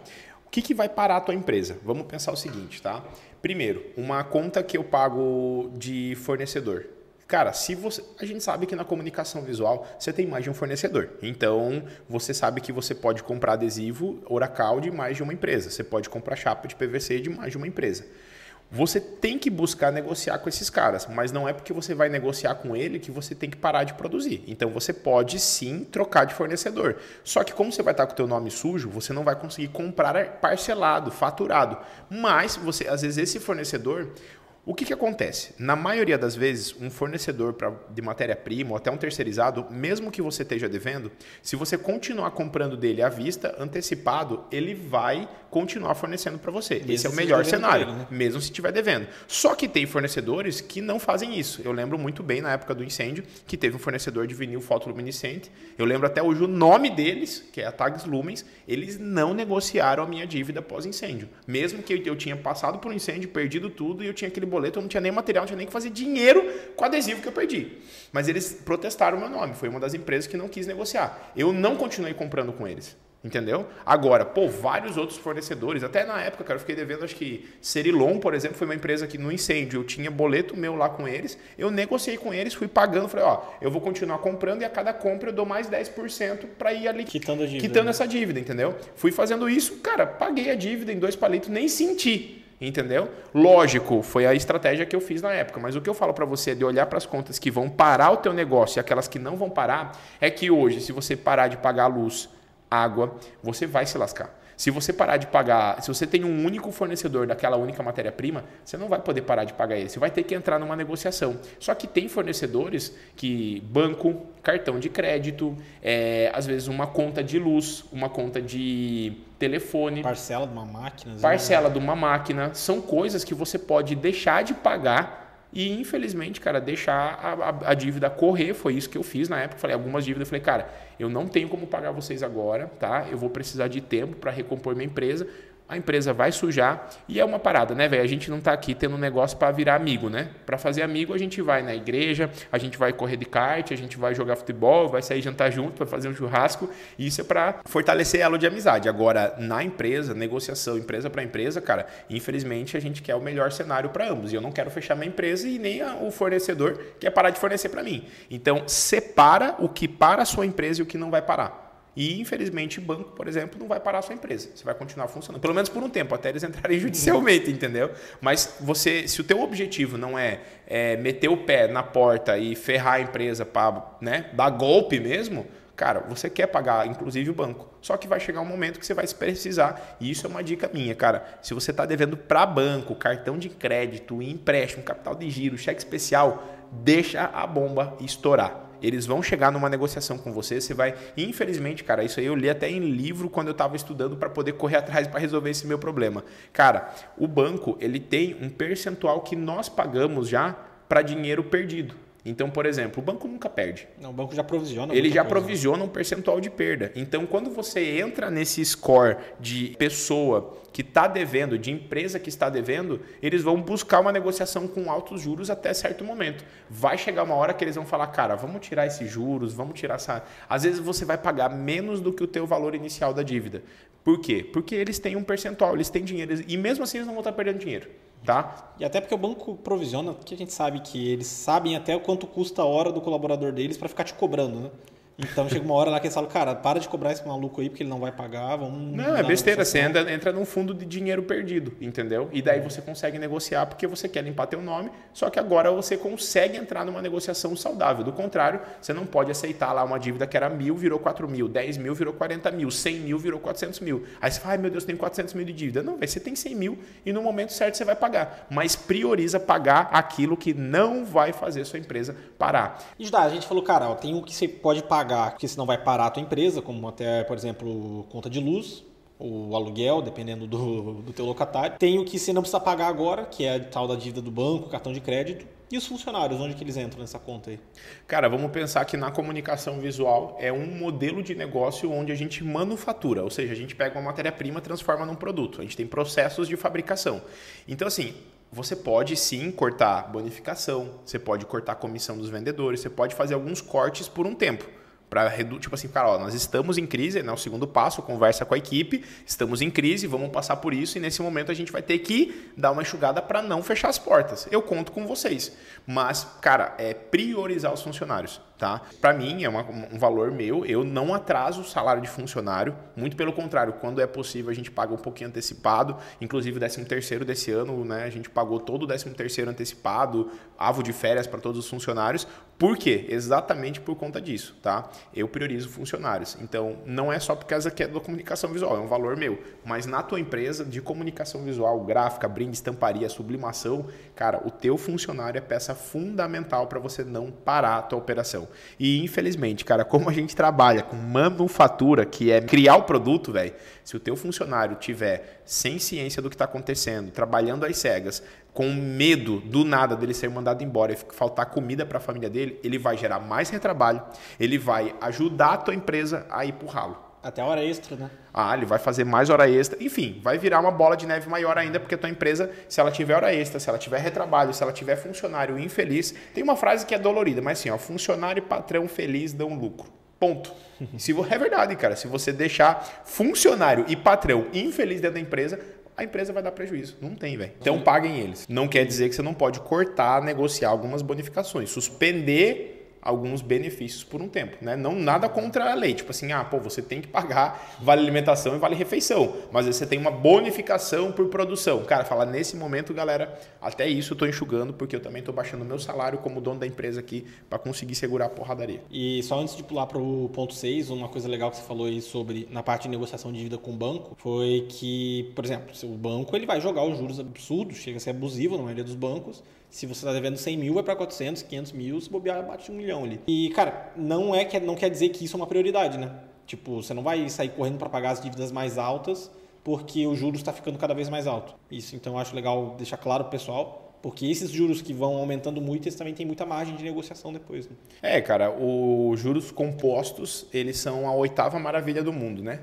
que, que vai parar a tua empresa? Vamos pensar o seguinte, tá? Primeiro, uma conta que eu pago de fornecedor. Cara, se você, a gente sabe que na comunicação visual você tem mais de um fornecedor. Então, você sabe que você pode comprar adesivo Oracal de mais de uma empresa. Você pode comprar chapa de PVC de mais de uma empresa. Você tem que buscar negociar com esses caras, mas não é porque você vai negociar com ele que você tem que parar de produzir. Então você pode sim trocar de fornecedor. Só que como você vai estar com o teu nome sujo, você não vai conseguir comprar parcelado, faturado. Mas você, às vezes esse fornecedor, o que, que acontece? Na maioria das vezes, um fornecedor pra, de matéria-prima ou até um terceirizado, mesmo que você esteja devendo, se você continuar comprando dele à vista, antecipado, ele vai continuar fornecendo para você. Mesmo Esse é o melhor cenário, ele, né? mesmo se estiver devendo. Só que tem fornecedores que não fazem isso. Eu lembro muito bem na época do incêndio que teve um fornecedor de vinil fotoluminescente. Eu lembro até hoje o nome deles, que é a Tags Lumens, eles não negociaram a minha dívida pós-incêndio. Mesmo que eu tinha passado por um incêndio, perdido tudo e eu tinha aquele boleto, eu não tinha nem material, não tinha nem que fazer dinheiro com adesivo que eu perdi. Mas eles protestaram o meu nome. Foi uma das empresas que não quis negociar. Eu não continuei comprando com eles. Entendeu? Agora, pô, vários outros fornecedores, até na época, cara, eu fiquei devendo, acho que Cerilon, por exemplo, foi uma empresa que no incêndio eu tinha boleto meu lá com eles, eu negociei com eles, fui pagando, falei, ó, eu vou continuar comprando e a cada compra eu dou mais 10% para ir ali quitando, dívida, quitando né? essa dívida, entendeu? Fui fazendo isso, cara, paguei a dívida em dois palitos, nem senti. Entendeu? Lógico, foi a estratégia que eu fiz na época, mas o que eu falo para você de olhar para as contas que vão parar o teu negócio e aquelas que não vão parar, é que hoje, se você parar de pagar luz, água, você vai se lascar. Se você parar de pagar, se você tem um único fornecedor daquela única matéria-prima, você não vai poder parar de pagar ele. Você vai ter que entrar numa negociação. Só que tem fornecedores que banco, cartão de crédito, é, às vezes uma conta de luz, uma conta de telefone, parcela de uma máquina, parcela de uma máquina, são coisas que você pode deixar de pagar e infelizmente, cara, deixar a, a, a, dívida correr, foi isso que eu fiz na época. Falei, algumas dívidas, eu falei, cara, eu não tenho como pagar vocês agora, tá? Eu vou precisar de tempo para recompor minha empresa a empresa vai sujar e é uma parada, né, velho? A gente não tá aqui tendo um negócio para virar amigo, né? Para fazer amigo, a gente vai na igreja, a gente vai correr de kart, a gente vai jogar futebol, vai sair jantar junto para fazer um churrasco. Isso é para fortalecer elo de amizade. Agora, na empresa, negociação, empresa para empresa, cara, infelizmente a gente quer o melhor cenário para ambos. E eu não quero fechar minha empresa e nem o fornecedor quer parar de fornecer para mim. Então, separa o que para a sua empresa e o que não vai parar. E, infelizmente, banco, por exemplo, não vai parar a sua empresa. Você vai continuar funcionando. Pelo menos por um tempo, até eles entrarem judicialmente, entendeu? Mas você, se o teu objetivo não é, é meter o pé na porta e ferrar a empresa para né, dar golpe mesmo, cara, você quer pagar, inclusive, o banco. Só que vai chegar um momento que você vai precisar. E isso é uma dica minha, cara. Se você está devendo para banco, cartão de crédito, empréstimo, capital de giro, cheque especial, deixa a bomba estourar eles vão chegar numa negociação com você, você vai, infelizmente, cara, isso aí eu li até em livro quando eu estava estudando para poder correr atrás para resolver esse meu problema. Cara, o banco, ele tem um percentual que nós pagamos já para dinheiro perdido. Então, por exemplo, o banco nunca perde. Não, o banco já provisiona. Ele já coisa. provisiona um percentual de perda. Então, quando você entra nesse score de pessoa que está devendo, de empresa que está devendo, eles vão buscar uma negociação com altos juros até certo momento. Vai chegar uma hora que eles vão falar, cara, vamos tirar esses juros, vamos tirar essa. Às vezes você vai pagar menos do que o teu valor inicial da dívida. Por quê? Porque eles têm um percentual, eles têm dinheiro e mesmo assim eles não vão estar perdendo dinheiro. Tá? E até porque o banco provisiona, que a gente sabe que eles sabem até quanto custa a hora do colaborador deles para ficar te cobrando, né? Então chega uma hora lá que eles falam, cara, para de cobrar esse maluco aí porque ele não vai pagar, vamos. Não, é besteira, você entra, entra num fundo de dinheiro perdido, entendeu? E daí você consegue negociar porque você quer limpar teu nome, só que agora você consegue entrar numa negociação saudável. Do contrário, você não pode aceitar lá uma dívida que era mil, virou quatro mil, dez mil, virou quarenta mil, cem mil, virou quatrocentos mil. Aí você fala, ai meu Deus, tem quatrocentos mil de dívida. Não, você tem cem mil e no momento certo você vai pagar. Mas prioriza pagar aquilo que não vai fazer sua empresa parar. E a gente falou, cara, ó, tem um que você pode pagar, porque senão vai parar a tua empresa, como até, por exemplo, conta de luz, o aluguel, dependendo do, do teu locatário. Tem o que você não precisa pagar agora, que é a tal da dívida do banco, cartão de crédito. E os funcionários, onde que eles entram nessa conta aí? Cara, vamos pensar que na comunicação visual é um modelo de negócio onde a gente manufatura, ou seja, a gente pega uma matéria-prima transforma num produto. A gente tem processos de fabricação. Então, assim, você pode sim cortar bonificação, você pode cortar comissão dos vendedores, você pode fazer alguns cortes por um tempo para reduzir, tipo assim, cara, ó, nós estamos em crise, né? O segundo passo, conversa com a equipe, estamos em crise, vamos passar por isso e nesse momento a gente vai ter que dar uma enxugada para não fechar as portas. Eu conto com vocês, mas, cara, é priorizar os funcionários tá? Para mim é uma, um valor meu, eu não atraso o salário de funcionário, muito pelo contrário, quando é possível a gente paga um pouquinho antecipado, inclusive o 13 terceiro desse ano, né, a gente pagou todo o 13 terceiro antecipado, avo de férias para todos os funcionários, por quê? Exatamente por conta disso, tá? Eu priorizo funcionários, então não é só por causa que é da comunicação visual, é um valor meu, mas na tua empresa de comunicação visual, gráfica, brinde, estamparia, sublimação, cara, o teu funcionário é peça fundamental para você não parar a tua operação. E infelizmente, cara, como a gente trabalha com manufatura, que é criar o produto, velho, se o teu funcionário tiver sem ciência do que está acontecendo, trabalhando às cegas, com medo do nada dele ser mandado embora e faltar comida para a família dele, ele vai gerar mais retrabalho, ele vai ajudar a tua empresa a ir pro ralo. Até a hora extra, né? Ah, ele vai fazer mais hora extra. Enfim, vai virar uma bola de neve maior ainda, porque a tua empresa, se ela tiver hora extra, se ela tiver retrabalho, se ela tiver funcionário infeliz, tem uma frase que é dolorida, mas assim, ó, funcionário e patrão feliz dão lucro. Ponto. Se, é verdade, cara. Se você deixar funcionário e patrão infeliz dentro da empresa, a empresa vai dar prejuízo. Não tem, velho. Então paguem eles. Não quer dizer que você não pode cortar, negociar algumas bonificações, suspender alguns benefícios por um tempo, né? Não nada contra a lei, tipo assim, ah, pô, você tem que pagar vale alimentação e vale refeição, mas você tem uma bonificação por produção. Cara, fala nesse momento, galera, até isso eu tô enxugando porque eu também tô baixando meu salário como dono da empresa aqui para conseguir segurar a porradaria. E só antes de pular para o ponto 6, uma coisa legal que você falou aí sobre na parte de negociação de dívida com o banco foi que, por exemplo, o banco ele vai jogar os juros absurdos, chega a ser abusivo na maioria dos bancos se você está devendo 100 mil, vai para 400, 500 mil, se bobear, bate um milhão ali. E, cara, não, é, não quer dizer que isso é uma prioridade, né? Tipo, você não vai sair correndo para pagar as dívidas mais altas porque o juros está ficando cada vez mais alto. Isso, então, eu acho legal deixar claro pro pessoal, porque esses juros que vão aumentando muito, eles também têm muita margem de negociação depois. Né? É, cara, os juros compostos, eles são a oitava maravilha do mundo, né?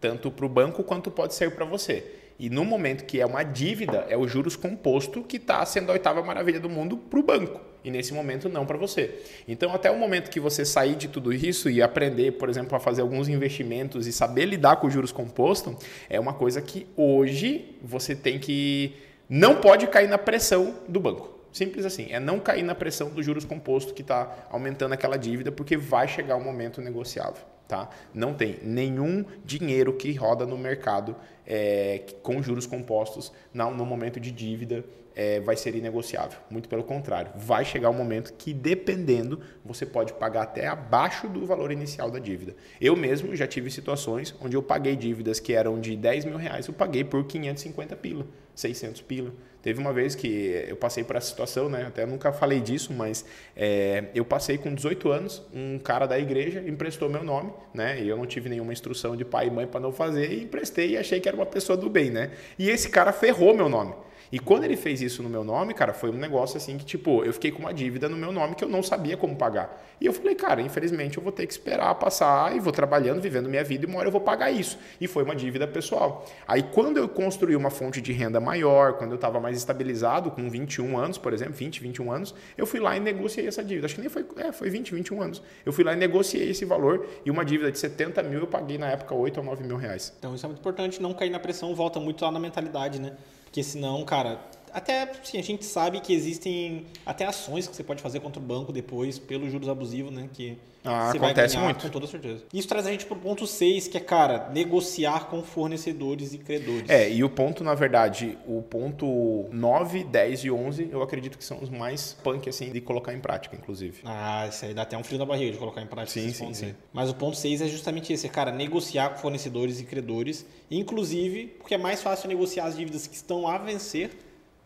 Tanto para o banco quanto pode ser para você. E no momento que é uma dívida, é o juros composto que está sendo a oitava maravilha do mundo para o banco. E nesse momento não para você. Então, até o momento que você sair de tudo isso e aprender, por exemplo, a fazer alguns investimentos e saber lidar com juros composto, é uma coisa que hoje você tem que. Não pode cair na pressão do banco. Simples assim. É não cair na pressão do juros composto que está aumentando aquela dívida, porque vai chegar um momento negociável. Tá? Não tem nenhum dinheiro que roda no mercado é, com juros compostos não, no momento de dívida é, vai ser inegociável. Muito pelo contrário, vai chegar um momento que, dependendo, você pode pagar até abaixo do valor inicial da dívida. Eu mesmo já tive situações onde eu paguei dívidas que eram de 10 mil reais, eu paguei por 550 pila, 600 pila. Teve uma vez que eu passei por essa situação, né? Até nunca falei disso, mas é, eu passei com 18 anos, um cara da igreja emprestou meu nome, né? E eu não tive nenhuma instrução de pai e mãe para não fazer, e emprestei e achei que era uma pessoa do bem, né? E esse cara ferrou meu nome. E quando ele fez isso no meu nome, cara, foi um negócio assim que, tipo, eu fiquei com uma dívida no meu nome que eu não sabia como pagar. E eu falei, cara, infelizmente eu vou ter que esperar passar e vou trabalhando, vivendo minha vida e uma hora eu vou pagar isso. E foi uma dívida pessoal. Aí quando eu construí uma fonte de renda maior, quando eu estava mais estabilizado, com 21 anos, por exemplo, 20, 21 anos, eu fui lá e negociei essa dívida. Acho que nem foi, é, foi 20, 21 anos. Eu fui lá e negociei esse valor e uma dívida de 70 mil eu paguei na época 8 ou 9 mil reais. Então isso é muito importante, não cair na pressão, volta muito lá na mentalidade, né? Porque senão, cara, até sim, a gente sabe que existem até ações que você pode fazer contra o banco depois, pelos juros abusivos, né? Que ah, você acontece vai ganhar muito. com toda certeza. Isso traz a gente pro ponto 6, que é, cara, negociar com fornecedores e credores. É, e o ponto, na verdade, o ponto 9, 10 e 11, eu acredito que são os mais punk, assim, de colocar em prática, inclusive. Ah, isso aí dá até um frio na barriga de colocar em prática Sim, sim, sim. Mas o ponto 6 é justamente esse, é, cara, negociar com fornecedores e credores, inclusive porque é mais fácil negociar as dívidas que estão a vencer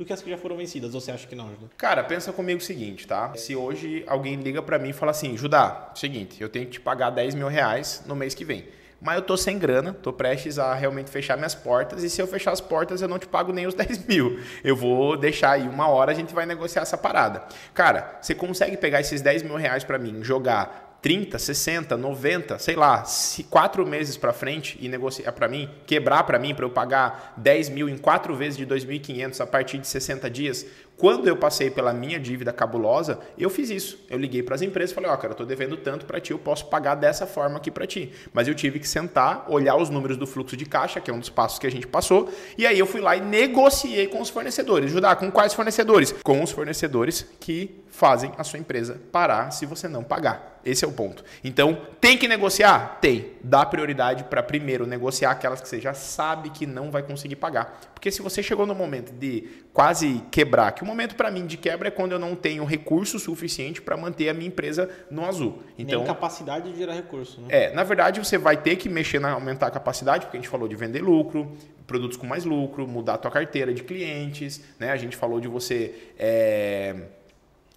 do que as que já foram vencidas. Ou você acha que não, Judá? Cara, pensa comigo o seguinte, tá? Se hoje alguém liga pra mim e fala assim, Judá, seguinte, eu tenho que te pagar 10 mil reais no mês que vem. Mas eu tô sem grana, tô prestes a realmente fechar minhas portas, e se eu fechar as portas, eu não te pago nem os 10 mil. Eu vou deixar aí uma hora, a gente vai negociar essa parada. Cara, você consegue pegar esses 10 mil reais pra mim, jogar 30, 60, 90, sei lá, quatro meses para frente e negociar para mim, quebrar para mim para eu pagar 10 mil em quatro vezes de 2.500 a partir de 60 dias. Quando eu passei pela minha dívida cabulosa, eu fiz isso. Eu liguei para as empresas e falei: Ó, oh, cara, eu tô devendo tanto para ti, eu posso pagar dessa forma aqui para ti. Mas eu tive que sentar, olhar os números do fluxo de caixa, que é um dos passos que a gente passou, e aí eu fui lá e negociei com os fornecedores. Ajudar com quais fornecedores? Com os fornecedores que fazem a sua empresa parar se você não pagar. Esse é o ponto. Então, tem que negociar? Tem. Dá prioridade para primeiro negociar aquelas que você já sabe que não vai conseguir pagar. Porque se você chegou no momento de quase quebrar, que o momento para mim de quebra é quando eu não tenho recurso suficiente para manter a minha empresa no azul. Então, Nem capacidade de gerar recurso, né? É, na verdade você vai ter que mexer na aumentar a capacidade, porque a gente falou de vender lucro, produtos com mais lucro, mudar a tua carteira de clientes, né? A gente falou de você é,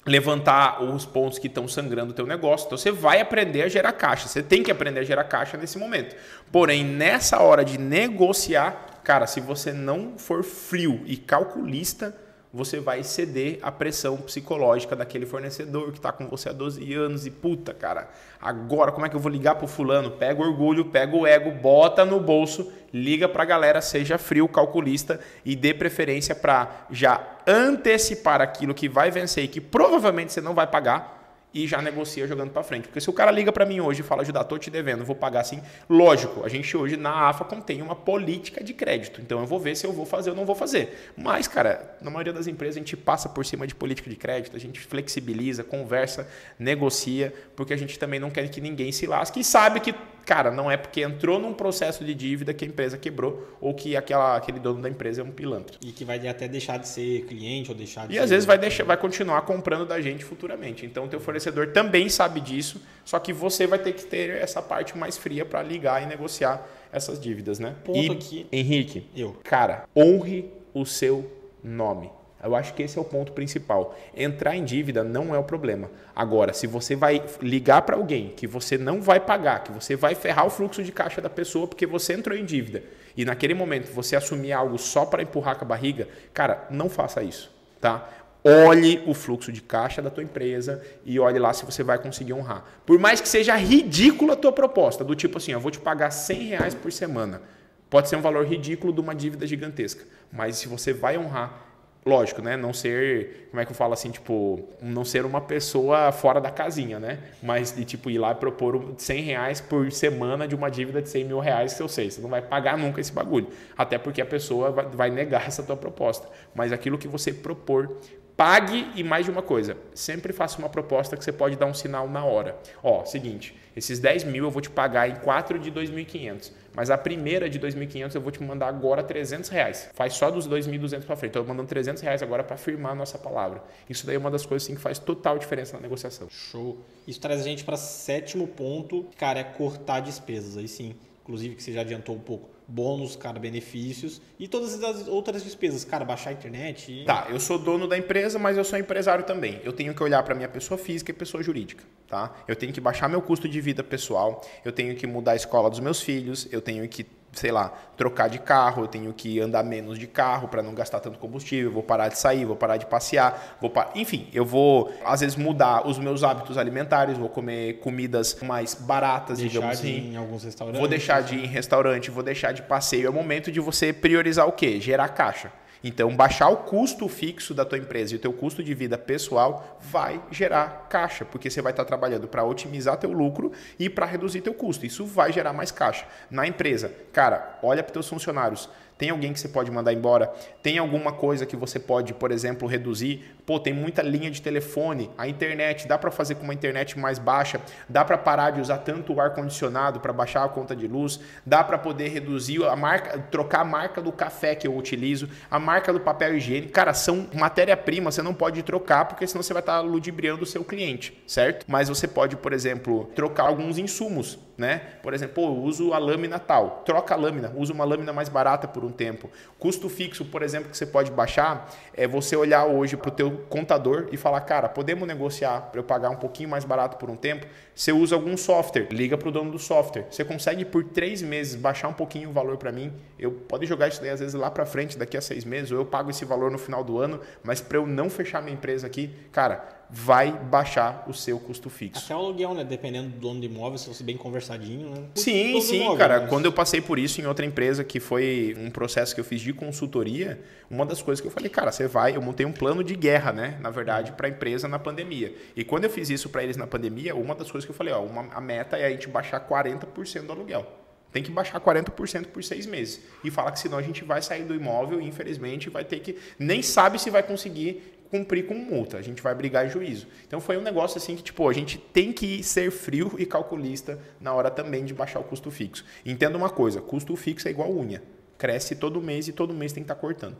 levantar os pontos que estão sangrando o teu negócio. Então você vai aprender a gerar caixa. Você tem que aprender a gerar caixa nesse momento. Porém, nessa hora de negociar, cara, se você não for frio e calculista, você vai ceder à pressão psicológica daquele fornecedor que está com você há 12 anos e puta, cara, agora como é que eu vou ligar pro fulano? Pega o orgulho, pega o ego, bota no bolso, liga pra galera, seja frio, calculista e dê preferência para já antecipar aquilo que vai vencer e que provavelmente você não vai pagar e já negocia jogando para frente. Porque se o cara liga para mim hoje e fala, ajudar, tô te devendo, vou pagar assim, lógico, a gente hoje na AFA contém uma política de crédito. Então eu vou ver se eu vou fazer ou não vou fazer. Mas, cara, na maioria das empresas a gente passa por cima de política de crédito, a gente flexibiliza, conversa, negocia, porque a gente também não quer que ninguém se lasque e sabe que, cara, não é porque entrou num processo de dívida que a empresa quebrou ou que aquela, aquele dono da empresa é um pilantra. E que vai até deixar de ser cliente ou deixar de E ser... às vezes vai, deixar, vai continuar comprando da gente futuramente. Então o teu fornecedor também sabe disso, só que você vai ter que ter essa parte mais fria para ligar e negociar essas dívidas, né? Ponto e, aqui. Henrique, Eu. cara, honre o seu nome. Eu acho que esse é o ponto principal. Entrar em dívida não é o problema. Agora, se você vai ligar para alguém que você não vai pagar, que você vai ferrar o fluxo de caixa da pessoa porque você entrou em dívida e naquele momento você assumir algo só para empurrar com a barriga, cara, não faça isso, tá? Olhe o fluxo de caixa da tua empresa e olhe lá se você vai conseguir honrar. Por mais que seja ridícula a tua proposta, do tipo assim, eu vou te pagar 100 reais por semana. Pode ser um valor ridículo de uma dívida gigantesca. Mas se você vai honrar, lógico, né? Não ser, como é que eu falo assim, tipo, não ser uma pessoa fora da casinha, né? Mas de tipo ir lá e propor 100 reais por semana de uma dívida de 100 mil reais que eu sei, você não vai pagar nunca esse bagulho. Até porque a pessoa vai, negar essa tua proposta. Mas aquilo que você propor, pague e mais de uma coisa, sempre faça uma proposta que você pode dar um sinal na hora. Ó, seguinte, esses 10 mil eu vou te pagar em 4 de 2.500, mas a primeira de 2.500 eu vou te mandar agora 300 reais. Faz só dos 2.200 para frente. Estou mandando 300 reais agora para firmar a nossa palavra. Isso daí é uma das coisas assim, que faz total diferença na negociação. Show. Isso traz a gente para sétimo ponto, cara, é cortar despesas. Aí sim, inclusive que você já adiantou um pouco. Bônus, cara, benefícios e todas as outras despesas, cara, baixar a internet. E... Tá, eu sou dono da empresa, mas eu sou empresário também. Eu tenho que olhar para minha pessoa física e pessoa jurídica, tá? Eu tenho que baixar meu custo de vida pessoal, eu tenho que mudar a escola dos meus filhos, eu tenho que sei lá, trocar de carro, eu tenho que andar menos de carro para não gastar tanto combustível, vou parar de sair, vou parar de passear, vou par... enfim, eu vou às vezes mudar os meus hábitos alimentares, vou comer comidas mais baratas, Deixar digamos de ir assim. em alguns restaurantes. Vou deixar de ir em restaurante, vou deixar de passeio. É o momento de você priorizar o quê? Gerar caixa. Então, baixar o custo fixo da tua empresa e o teu custo de vida pessoal vai gerar caixa, porque você vai estar trabalhando para otimizar teu lucro e para reduzir teu custo. Isso vai gerar mais caixa. Na empresa, cara, olha para teus funcionários. Tem alguém que você pode mandar embora? Tem alguma coisa que você pode, por exemplo, reduzir? Pô, tem muita linha de telefone, a internet, dá para fazer com uma internet mais baixa, dá para parar de usar tanto o ar condicionado para baixar a conta de luz, dá para poder reduzir a marca, trocar a marca do café que eu utilizo, a marca do papel higiênico. Cara, são matéria-prima, você não pode trocar porque senão você vai estar ludibriando o seu cliente, certo? Mas você pode, por exemplo, trocar alguns insumos, né? Por exemplo, eu uso a lâmina tal, troca a lâmina, usa uma lâmina mais barata por um tempo. Custo fixo, por exemplo, que você pode baixar é você olhar hoje para o teu contador e falar, cara, podemos negociar para eu pagar um pouquinho mais barato por um tempo? Você usa algum software, liga para o dono do software. Você consegue por três meses baixar um pouquinho o valor para mim? Eu pode jogar isso daí às vezes lá para frente, daqui a seis meses, ou eu pago esse valor no final do ano, mas para eu não fechar minha empresa aqui, cara, vai baixar o seu custo fixo. Até o aluguel, né? Dependendo do dono de imóvel, se você bem conversadinho, né? Sim, sim, imóvel, cara. mas- Quando eu passei por isso em outra empresa, que foi um processo que eu fiz de consultoria, uma das coisas que eu falei, cara, você vai, eu montei um plano de guerra, né, na verdade, para a empresa na pandemia. E quando eu fiz isso para eles na pandemia, uma das coisas que eu falei, ó, uma, a meta é a gente baixar 40% do aluguel. Tem que baixar 40% por seis meses. E fala que senão a gente vai sair do imóvel e, infelizmente, vai ter que. Nem sabe se vai conseguir cumprir com multa. A gente vai brigar em juízo. Então foi um negócio assim que, tipo, a gente tem que ser frio e calculista na hora também de baixar o custo fixo. Entenda uma coisa: custo fixo é igual unha. Cresce todo mês e todo mês tem que estar cortando.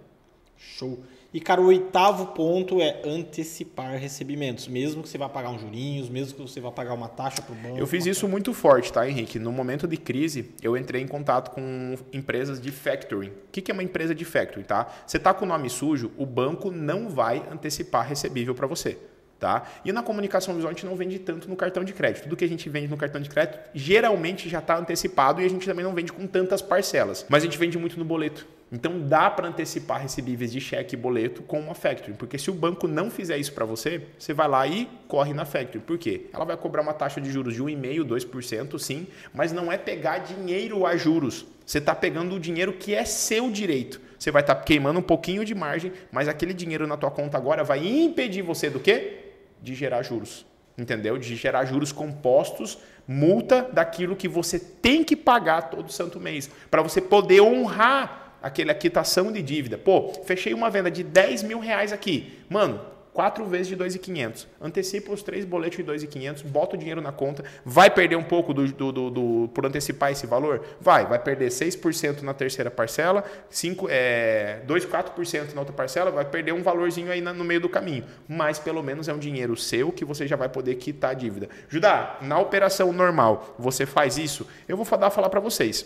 Show. E, cara, o oitavo ponto é antecipar recebimentos. Mesmo que você vá pagar uns jurinhos, mesmo que você vá pagar uma taxa para o banco. Eu fiz isso muito forte, tá, Henrique? No momento de crise, eu entrei em contato com empresas de factoring. O que que é uma empresa de factoring, tá? Você tá com o nome sujo, o banco não vai antecipar recebível para você. Tá? E na comunicação visual a gente não vende tanto no cartão de crédito. Tudo que a gente vende no cartão de crédito geralmente já está antecipado e a gente também não vende com tantas parcelas. Mas a gente vende muito no boleto. Então dá para antecipar recebíveis de cheque e boleto com uma factoring, porque se o banco não fizer isso para você, você vai lá e corre na factoring. Por quê? Ela vai cobrar uma taxa de juros de 1,5%, 2%, sim, mas não é pegar dinheiro a juros. Você está pegando o dinheiro que é seu direito. Você vai estar tá queimando um pouquinho de margem, mas aquele dinheiro na tua conta agora vai impedir você do quê? De gerar juros. Entendeu? De gerar juros compostos, multa daquilo que você tem que pagar todo santo mês, para você poder honrar aquela quitação de dívida. Pô, fechei uma venda de 10 mil reais aqui. Mano, quatro vezes de 2.500. Antecipa os três boletos de 2.500, bota o dinheiro na conta. Vai perder um pouco do, do, do, do- por antecipar esse valor? Vai. Vai perder 6% na terceira parcela, 5, é, 2, 4% na outra parcela, vai perder um valorzinho aí na- no meio do caminho. Mas pelo menos é um dinheiro seu que você já vai poder quitar a dívida. Judá, na operação normal, você faz isso? Eu vou falar, falar para vocês.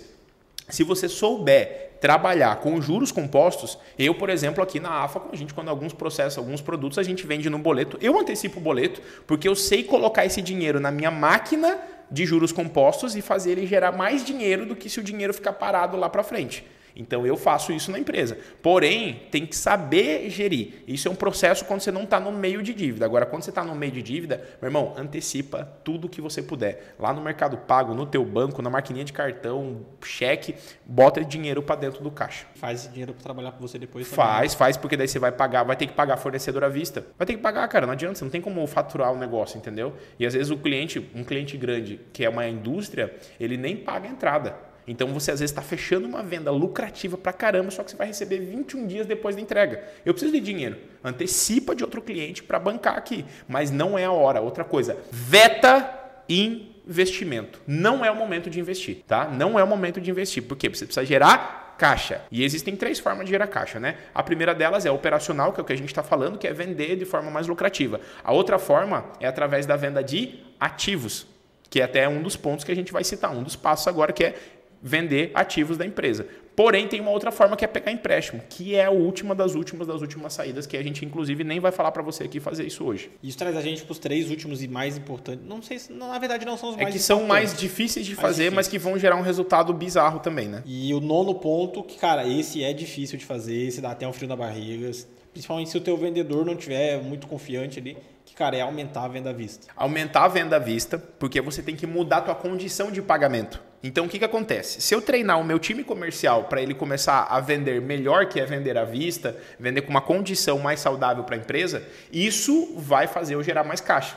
Se você souber trabalhar com juros compostos, eu, por exemplo, aqui na AFA, a gente, quando alguns processos, alguns produtos, a gente vende no boleto, eu antecipo o boleto, porque eu sei colocar esse dinheiro na minha máquina de juros compostos e fazer ele gerar mais dinheiro do que se o dinheiro ficar parado lá para frente. Então eu faço isso na empresa. Porém, tem que saber gerir. Isso é um processo quando você não está no meio de dívida. Agora, quando você está no meio de dívida, meu irmão, antecipa tudo que você puder. Lá no Mercado Pago, no teu banco, na maquininha de cartão, cheque, bota dinheiro para dentro do caixa. Faz dinheiro para trabalhar para você depois. também. Faz, faz, porque daí você vai pagar, vai ter que pagar fornecedor à vista. Vai ter que pagar, cara, não adianta, você não tem como faturar o negócio, entendeu? E às vezes o cliente, um cliente grande, que é uma indústria, ele nem paga a entrada. Então você às vezes está fechando uma venda lucrativa pra caramba, só que você vai receber 21 dias depois da entrega. Eu preciso de dinheiro. Antecipa de outro cliente para bancar aqui. Mas não é a hora. Outra coisa, veta investimento. Não é o momento de investir, tá? Não é o momento de investir. Por quê? Você precisa gerar caixa. E existem três formas de gerar caixa, né? A primeira delas é operacional, que é o que a gente está falando, que é vender de forma mais lucrativa. A outra forma é através da venda de ativos, que é até um dos pontos que a gente vai citar, um dos passos agora, que é vender ativos da empresa. Porém, tem uma outra forma que é pegar empréstimo, que é a última das últimas das últimas saídas, que a gente, inclusive, nem vai falar para você aqui fazer isso hoje. Isso traz a gente para os três últimos e mais importantes. Não sei se, na verdade, não são os É mais que são mais difíceis de Mais fazer, difíceis. mas que vão gerar um resultado bizarro também, né? E o nono ponto, que, cara, esse é difícil de fazer, esse dá até um frio na barriga. Principalmente se o teu vendedor não tiver muito confiante ali, cara, é aumentar a venda à vista. aumentar a venda à vista, porque você tem que mudar a tua condição de pagamento. Então o que, que acontece? Se eu treinar o meu time comercial para ele começar a vender melhor, que é vender à vista, vender com uma condição mais saudável para a empresa, isso vai fazer eu gerar mais caixa.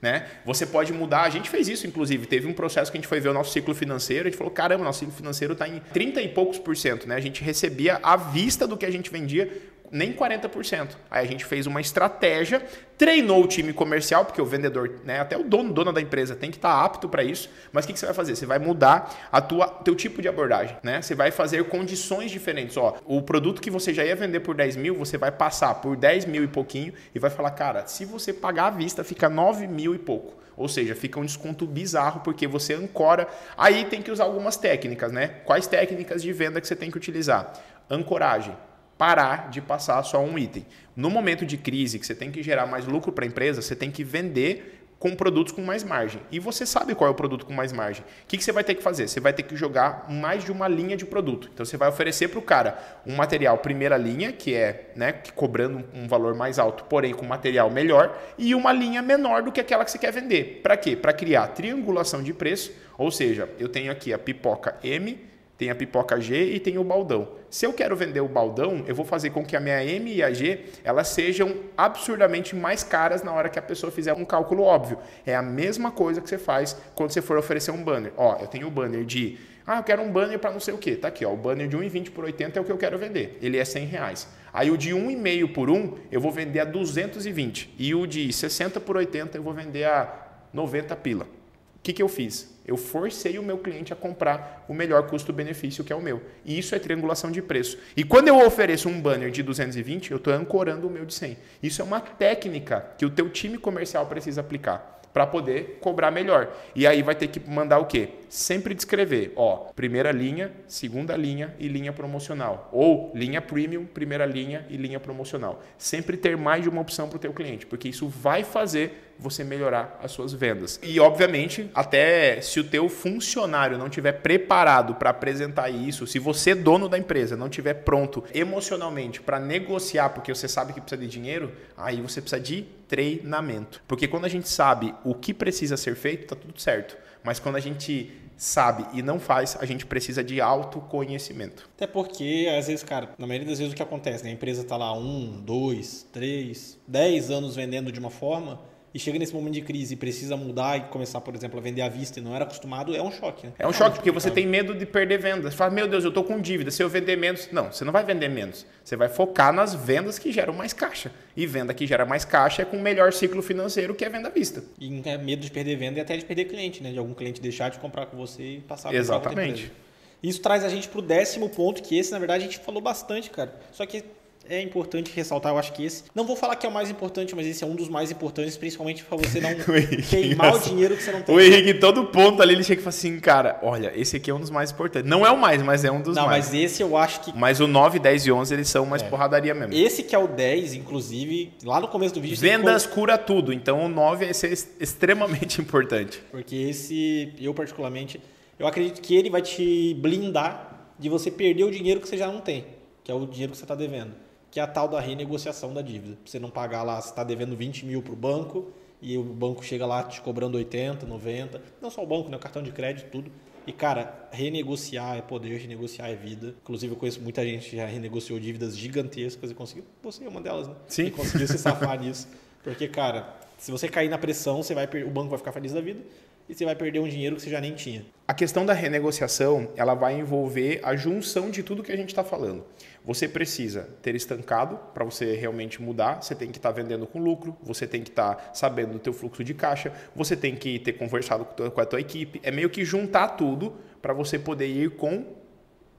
Né? Você pode mudar, a gente fez isso, inclusive, teve um processo que a gente foi ver o nosso ciclo financeiro, a gente falou, caramba, nosso ciclo financeiro está em 30 e poucos por cento, né? A gente recebia à vista do que a gente vendia nem 40%. Aí a gente fez uma estratégia, treinou o time comercial, porque o vendedor, né, até o dono, dona da empresa tem que estar apto para isso. Mas o que, que você vai fazer? Você vai mudar a tua teu tipo de abordagem, né? Você vai fazer condições diferentes. Ó, o produto que você já ia vender por 10 mil, você vai passar por 10 mil e pouquinho e vai falar, cara, se você pagar à vista, fica 9 mil e pouco. Ou seja, fica um desconto bizarro porque você ancora. Aí tem que usar algumas técnicas, né? Quais técnicas de venda que você tem que utilizar? Ancoragem parar de passar só um item. No momento de crise, que você tem que gerar mais lucro para a empresa, você tem que vender com produtos com mais margem. E você sabe qual é o produto com mais margem. O que, que você vai ter que fazer? Você vai ter que jogar mais de uma linha de produto. Então você vai oferecer para o cara um material primeira linha, que é né, cobrando um valor mais alto, porém com material melhor, e uma linha menor do que aquela que você quer vender. Para quê? Para criar triangulação de preço. Ou seja, eu tenho aqui a pipoca M, tem a pipoca G e tem o baldão. Se eu quero vender o baldão, eu vou fazer com que a minha M e a G elas sejam absurdamente mais caras na hora que a pessoa fizer um cálculo óbvio. É a mesma coisa que você faz quando você for oferecer um banner. Ó, eu tenho o banner de ah, eu quero um banner para não sei o que. Tá aqui, ó. O banner de 1,20 por 80 é o que eu quero vender. Ele é 100 reais. Aí o de 1,5 por 1 eu vou vender a 220. E o de 60 por 80 eu vou vender a 90 pila. Que, que eu fiz? Eu forcei o meu cliente a comprar o melhor custo-benefício que é o meu. E isso é triangulação de preço. E quando eu ofereço um banner de 220, eu estou ancorando o meu de 100. Isso é uma técnica que o teu time comercial precisa aplicar para poder cobrar melhor. E aí vai ter que mandar o quê? Sempre descrever, ó, primeira linha, segunda linha e linha promocional, ou linha premium, primeira linha e linha promocional. Sempre ter mais de uma opção para o teu cliente, porque isso vai fazer você melhorar as suas vendas. E obviamente, até se o teu funcionário não tiver preparado para apresentar isso, se você dono da empresa não tiver pronto emocionalmente para negociar, porque você sabe que precisa de dinheiro, aí você precisa de treinamento. Porque quando a gente sabe o que precisa ser feito, tá tudo certo. Mas quando a gente sabe e não faz, a gente precisa de autoconhecimento. Até porque, às vezes, cara, na maioria das vezes o que acontece, né? A empresa tá lá um, dois, três, dez anos vendendo de uma forma e chega nesse momento de crise e precisa mudar e começar, por exemplo, a vender à vista e não era acostumado, é um choque, né? É um choque, porque você tem medo de perder vendas. Você fala, meu Deus, eu estou com dívida, se eu vender menos. Não, você não vai vender menos. Você vai focar nas vendas que geram mais caixa. E venda que gera mais caixa é com o melhor ciclo financeiro, que é venda à vista. E é medo de perder venda e até de perder cliente, né? De algum cliente deixar de comprar com você e passar a comprar Exatamente. Isso traz a gente pro décimo ponto, que esse, na verdade, a gente falou bastante, cara. Só que é importante ressaltar, eu acho que esse. Não vou falar que é o mais importante, mas esse é um dos mais importantes, principalmente para você não O queimar o dinheiro que você não tem. O Henrique, todo ponto ali, ele chega e fala assim, cara, olha, esse aqui é um dos mais importantes. Não é o mais, mas é um dos Não, mais. mas esse eu acho que. Mas o 9, 10 e 11, eles são mais É. porradaria mesmo. Esse que é o 10, inclusive, lá no começo do vídeo. Vendas cura tudo, então o 9 é ser extremamente importante. Porque esse, eu particularmente, eu acredito que ele vai te blindar de você perder o dinheiro que você já não tem, que é o dinheiro que você está devendo, que é a tal da renegociação da dívida. Você não pagar lá, você está devendo 20 mil para o banco e o banco chega lá te cobrando 80, 90, não só o banco, né, o cartão de crédito, tudo. E, cara, renegociar é poder, renegociar é vida. Inclusive, eu conheço muita gente que já renegociou dívidas gigantescas e conseguiu. Você é uma delas, né? Sim. E conseguiu se safar nisso. Porque, cara, se você cair na pressão, você vai o banco vai ficar feliz da vida e você vai perder um dinheiro que você já nem tinha. A questão da renegociação, ela vai envolver a junção de tudo que a gente está falando. Você precisa ter estancado para você realmente mudar, você tem que estar vendendo com lucro, você tem que estar sabendo do teu fluxo de caixa, você tem que ter conversado com a tua equipe. É meio que juntar tudo para você poder ir com,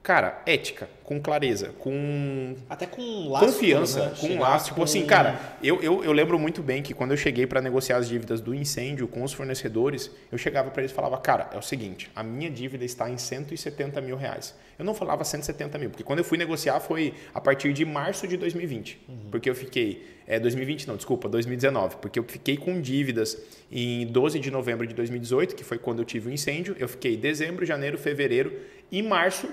cara, ética, com clareza, com Até com laço. confiança, né? com Chegar laço. Tipo com- assim, cara, eu, eu, eu lembro muito bem que quando eu cheguei para negociar as dívidas do incêndio com os fornecedores, eu chegava para eles e falava, cara, é o seguinte, a minha dívida está em 170 mil reais. Eu não falava 170 mil, porque quando eu fui negociar foi a partir de março de 2020. Porque eu fiquei. É, 2020 não, desculpa, 2019. Porque eu fiquei com dívidas em 12 de novembro de 2018, que foi quando eu tive o incêndio. Eu fiquei dezembro, janeiro, fevereiro e março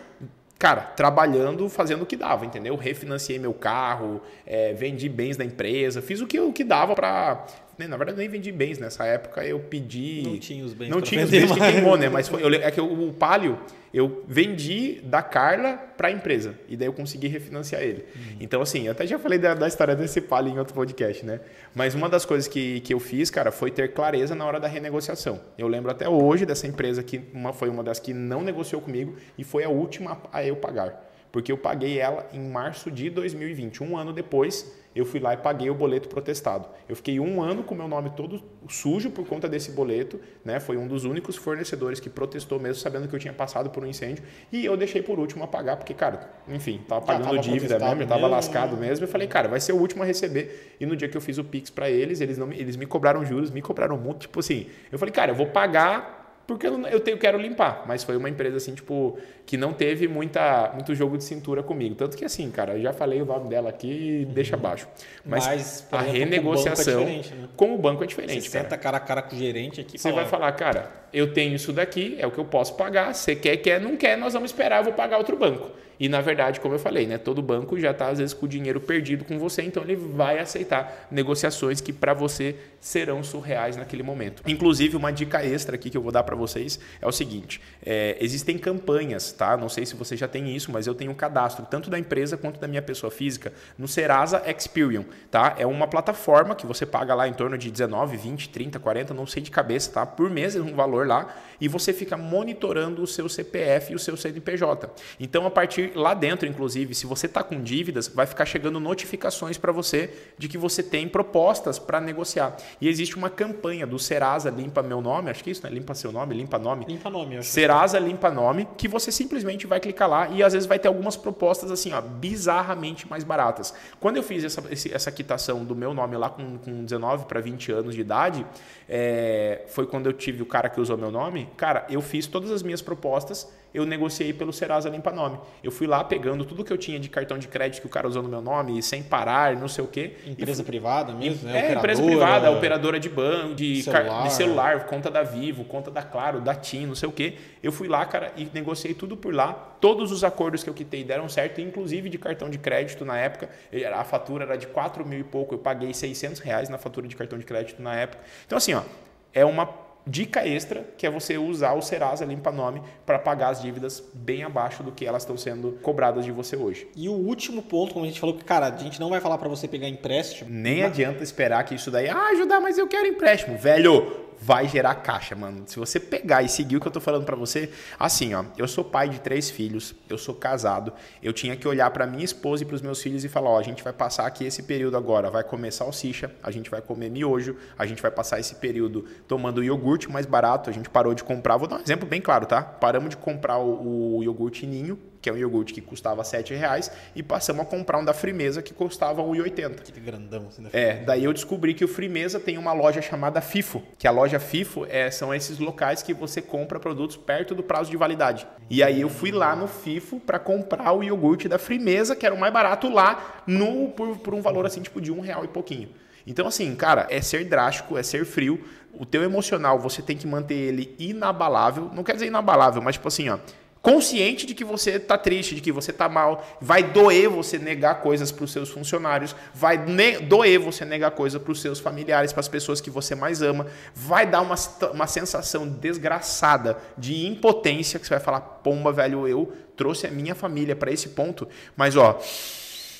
cara, trabalhando, fazendo o que dava, entendeu? Refinanciei meu carro, é, vendi bens da empresa, fiz o que, o que dava pra. Né, Na verdade, nem vendi bens nessa época, eu pedi. Não tinha os bens Não tinha os bens que queimou, né? Mas foi, eu, é que o, o Palio eu vendi da Carla para a empresa e daí eu consegui refinanciar ele. Uhum. Então, assim, eu até já falei da, da história desse Palio em outro podcast, né? Mas uma das coisas que, que eu fiz, cara, foi ter clareza na hora da renegociação. Eu lembro até hoje dessa empresa que uma, foi uma das que não negociou comigo e foi a última a eu pagar. Porque eu paguei ela em março de 2020. Um ano depois, eu fui lá e paguei o boleto protestado. Eu fiquei um ano com meu nome todo sujo por conta desse boleto. Né? Foi um dos únicos fornecedores que protestou mesmo sabendo que eu tinha passado por um incêndio. E eu deixei por último a pagar, porque, cara, enfim, tava pagando tava dívida mesmo, eu tava mesmo, lascado né? mesmo. Eu falei, cara, vai ser o último a receber. E no dia que eu fiz o Pix para eles, eles, não, me- eles me cobraram juros, me cobraram muito. Tipo assim, eu falei, cara, eu vou pagar porque eu, eu tenho, quero limpar. Mas foi uma empresa assim, tipo, que não teve muita, muito jogo de cintura comigo. Tanto que assim, cara, eu já falei o nome dela aqui, deixa abaixo. Mas, Mas, a exemplo, com o banco é renegociação diferente, né? com o banco é Você diferente, cara. senta cara a cara com o gerente aqui Você fala, vai falar, cara, eu tenho isso daqui, é o que eu posso pagar. Você quer, quer, não quer, nós vamos esperar, eu vou pagar outro banco. E na verdade, como eu falei, né, todo banco já está às vezes com o dinheiro perdido com você, então ele vai aceitar negociações que para você serão surreais naquele momento. Inclusive, uma dica extra aqui que eu vou dar para vocês é o seguinte: é, existem campanhas, tá? Não sei se você já tem isso, mas eu tenho um cadastro tanto da empresa quanto da minha pessoa física no Serasa Experian, tá? É uma plataforma que você paga lá em torno de 19, 20, 30, 40, não sei de cabeça, tá? Por mês é um valor lá e você fica monitorando o seu CPF e o seu CNPJ. Então, a partir lá dentro, inclusive, se você está com dívidas, vai ficar chegando notificações para você de que você tem propostas para negociar. E existe uma campanha do Serasa Limpa Meu Nome, acho que é isso, né? Limpa Seu Nome, Limpa Nome. Limpa nome, acho. Serasa Limpa Nome, que você simplesmente vai clicar lá e às vezes vai ter algumas propostas assim, ó, bizarramente mais baratas. Quando eu fiz essa, essa quitação do meu nome lá com, com 19 para 20 anos de idade, é, foi quando eu tive o cara que usou meu nome. Cara, eu fiz todas as minhas propostas, eu negociei pelo Serasa Limpa Nome. Eu fui lá pegando tudo que eu tinha de cartão de crédito que o cara usou no meu nome, sem parar, não sei o quê. Empresa privada mesmo, né? é, empresa privada, operadora de banco, de Celular. celular. de celular, conta da Vivo, conta da Claro, da TIM, não sei o quê. Eu fui lá, cara, e negociei tudo por lá. Todos os acordos que eu quitei deram certo, inclusive de cartão de crédito na época. A fatura era de 4 mil e pouco, eu paguei 600 reais na fatura de cartão de crédito na época. Então, assim, ó, é uma dica extra que é você usar o Serasa Limpa Nome para pagar as dívidas bem abaixo do que elas estão sendo cobradas de você hoje. E o último ponto, como a gente falou, que, cara, a gente não vai falar pra você pegar empréstimo. Nem adianta esperar que isso daí, ah, ajudar, mas eu quero empréstimo. Velho, vai gerar caixa, mano. Se você pegar e seguir o que eu tô falando pra você, assim, ó, eu sou pai de três filhos, eu sou casado, eu tinha que olhar pra minha esposa e pros meus filhos e falar, ó, a gente vai passar aqui esse período agora, vai comer salsicha, a gente vai comer miojo, a gente vai passar esse período tomando iogurte mais barato, a gente parou de comprar, vou dar um exemplo bem claro, tá? Paramos de comprar o, o iogurte Ninho, que é um iogurte que custava 7 reais, e passamos a comprar um da Frimeza que custava R$ 1,80. Aquele grandão assim da É, daí eu descobri que o Frimeza tem uma loja chamada FIFO, que a loja FIFO é, são esses locais que você compra produtos perto do prazo de validade. E aí eu fui lá no FIFO para comprar o iogurte da Frimeza, que era o mais barato lá, no, por, por um valor assim, tipo de um real e pouquinho. Então, assim, cara, é ser drástico, é ser frio. O teu emocional, você tem que manter ele inabalável. Não quer dizer inabalável, mas tipo assim, ó consciente de que você tá triste, de que você tá mal, vai doer você negar coisas para os seus funcionários, vai doer você negar coisas para os seus familiares, para as pessoas que você mais ama, vai dar uma, uma sensação desgraçada de impotência que você vai falar, pomba, velho, eu trouxe a minha família para esse ponto, mas ó,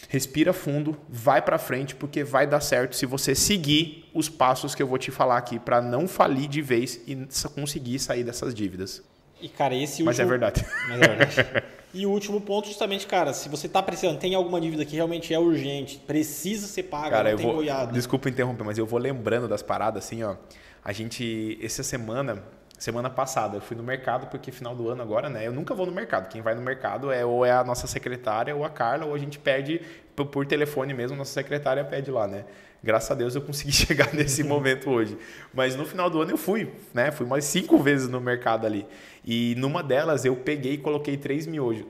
respira fundo, vai para frente porque vai dar certo se você seguir os passos que eu vou te falar aqui para não falir de vez e conseguir sair dessas dívidas. E, cara, esse último... Mas é verdade. Mas é verdade. e o último ponto, justamente, cara, se você tá precisando, tem alguma dívida que realmente é urgente, precisa ser paga, Cara, eu tem vou. boiada. Desculpa interromper, mas eu vou lembrando das paradas assim, ó. A gente, essa semana, semana passada. Eu fui no mercado porque final do ano agora, né? Eu nunca vou no mercado. Quem vai no mercado é ou é a nossa secretária ou a Carla, ou a gente pede por telefone mesmo, nossa secretária pede lá, né? Graças a Deus eu consegui chegar nesse momento hoje. Mas no final do ano eu fui, né? Fui mais cinco vezes no mercado ali. E numa delas eu peguei e coloquei três miojos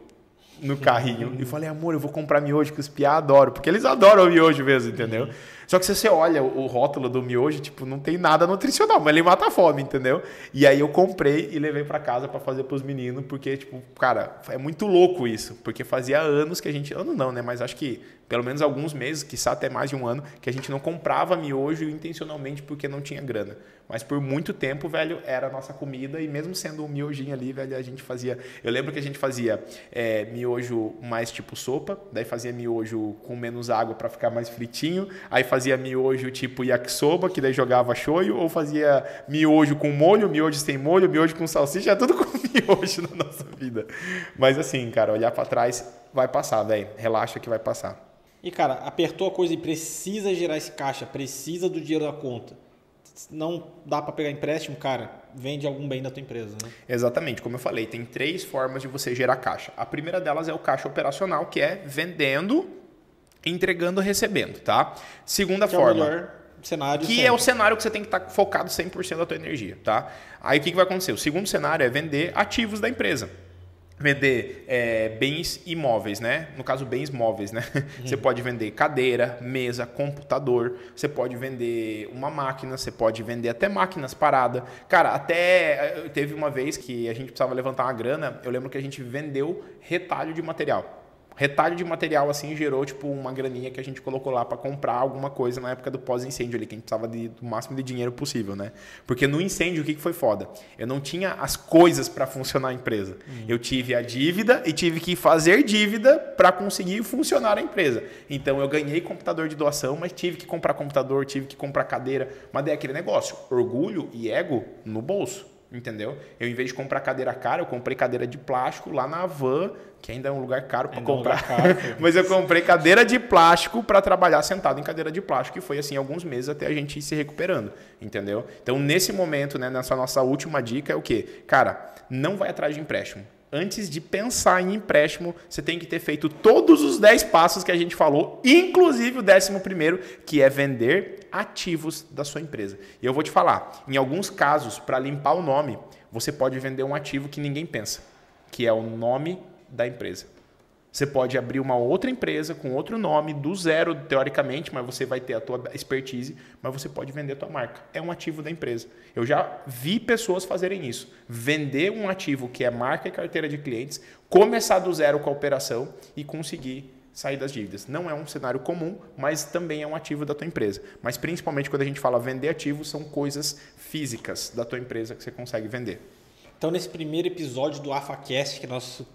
no carrinho. e falei, amor, eu vou comprar miojo que os piá adoram. Porque eles adoram o miojo mesmo, entendeu? Só que se você olha o rótulo do miojo, tipo, não tem nada nutricional, mas ele mata a fome, entendeu? E aí eu comprei e levei para casa para fazer pros meninos, porque, tipo, cara, é muito louco isso. Porque fazia anos que a gente. Ano não, né? Mas acho que pelo menos alguns meses, quiçá até mais de um ano, que a gente não comprava miojo intencionalmente porque não tinha grana. Mas por muito tempo, velho, era a nossa comida e mesmo sendo um miojinho ali, velho, a gente fazia. Eu lembro que a gente fazia é, miojo mais tipo sopa, daí fazia miojo com menos água para ficar mais fritinho, aí fazia miojo tipo yakisoba, que daí jogava shoyu, ou fazia miojo com molho, miojo sem molho, miojo com salsicha, é tudo com miojo na nossa vida. Mas assim, cara, olhar para trás vai passar, velho. Relaxa que vai passar. E cara, apertou a coisa e precisa gerar esse caixa, precisa do dinheiro da conta não dá para pegar empréstimo, cara, vende algum bem da tua empresa, né? Exatamente, como eu falei, tem três formas de você gerar caixa. A primeira delas é o caixa operacional, que é vendendo, entregando, recebendo, tá? Segunda que forma, é o melhor cenário que sempre. é o cenário que você tem que estar tá focado 100% da tua energia, tá? Aí o que, que vai acontecer? O segundo cenário é vender ativos da empresa vender é, bens imóveis, né? No caso, bens móveis, né? Uhum. Você pode vender cadeira, mesa, computador, você pode vender uma máquina, você pode vender até máquinas paradas. Cara, até teve uma vez que a gente precisava levantar uma grana, eu lembro que a gente vendeu retalho de material. Retalho de material assim gerou tipo uma graninha que a gente colocou lá para comprar alguma coisa na época do pós-incêndio ali, que a gente precisava de, do máximo de dinheiro possível, né? Porque no incêndio o que, que foi foda? Eu não tinha as coisas para funcionar a empresa. Uhum. Eu tive a dívida e tive que fazer dívida para conseguir funcionar a empresa. Então eu ganhei computador de doação, mas tive que comprar computador, tive que comprar cadeira, mas é aquele negócio, orgulho e ego no bolso. Entendeu? Eu, em vez de comprar cadeira cara, eu comprei cadeira de plástico lá na van, que ainda é um lugar caro para comprar. É um caro, Mas eu comprei cadeira de plástico para trabalhar sentado em cadeira de plástico, e foi assim alguns meses até a gente ir se recuperando. Entendeu? Então, nesse momento, né, nessa nossa última dica, é o quê? Cara, não vai atrás de empréstimo antes de pensar em empréstimo, você tem que ter feito todos os 10 passos que a gente falou, inclusive o décimo primeiro, que é vender ativos da sua empresa. E eu vou te falar, em alguns casos, para limpar o nome, você pode vender um ativo que ninguém pensa, que é o nome da empresa. Você pode abrir uma outra empresa com outro nome, do zero, teoricamente, mas você vai ter a tua expertise, mas você pode vender a tua marca. É um ativo da empresa. Eu já vi pessoas fazerem isso. Vender um ativo que é marca e carteira de clientes, começar do zero com a operação e conseguir sair das dívidas. Não é um cenário comum, mas também é um ativo da tua empresa. Mas principalmente quando a gente fala vender ativos, são coisas físicas da tua empresa que você consegue vender. Então, nesse primeiro episódio do AfaCast, que é nosso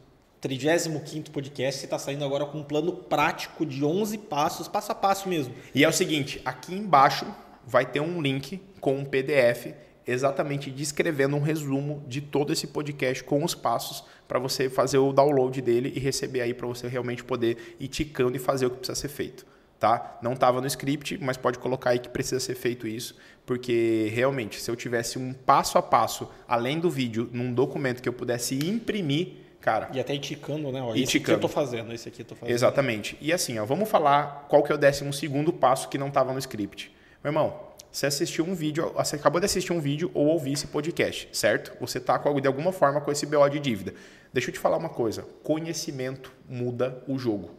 35 podcast, você está saindo agora com um plano prático de 11 passos, passo a passo mesmo. E é o seguinte, aqui embaixo vai ter um link com um PDF exatamente descrevendo um resumo de todo esse podcast com os passos para você fazer o download dele e receber aí para você realmente poder ir ticando e fazer o que precisa ser feito. Tá? Não estava no script, mas pode colocar aí que precisa ser feito isso, porque realmente, se eu tivesse um passo a passo, além do vídeo, num documento que eu pudesse imprimir, cara. E até indicando, né? Ó, esse aqui eu tô fazendo, esse aqui eu tô fazendo. Exatamente. E assim, ó, vamos falar qual que é o décimo segundo passo que não estava no script. Meu irmão, você assistiu um vídeo, você acabou de assistir um vídeo ou ouvir esse podcast, certo? Você está de alguma forma com esse BO de dívida. Deixa eu te falar uma coisa: conhecimento muda o jogo.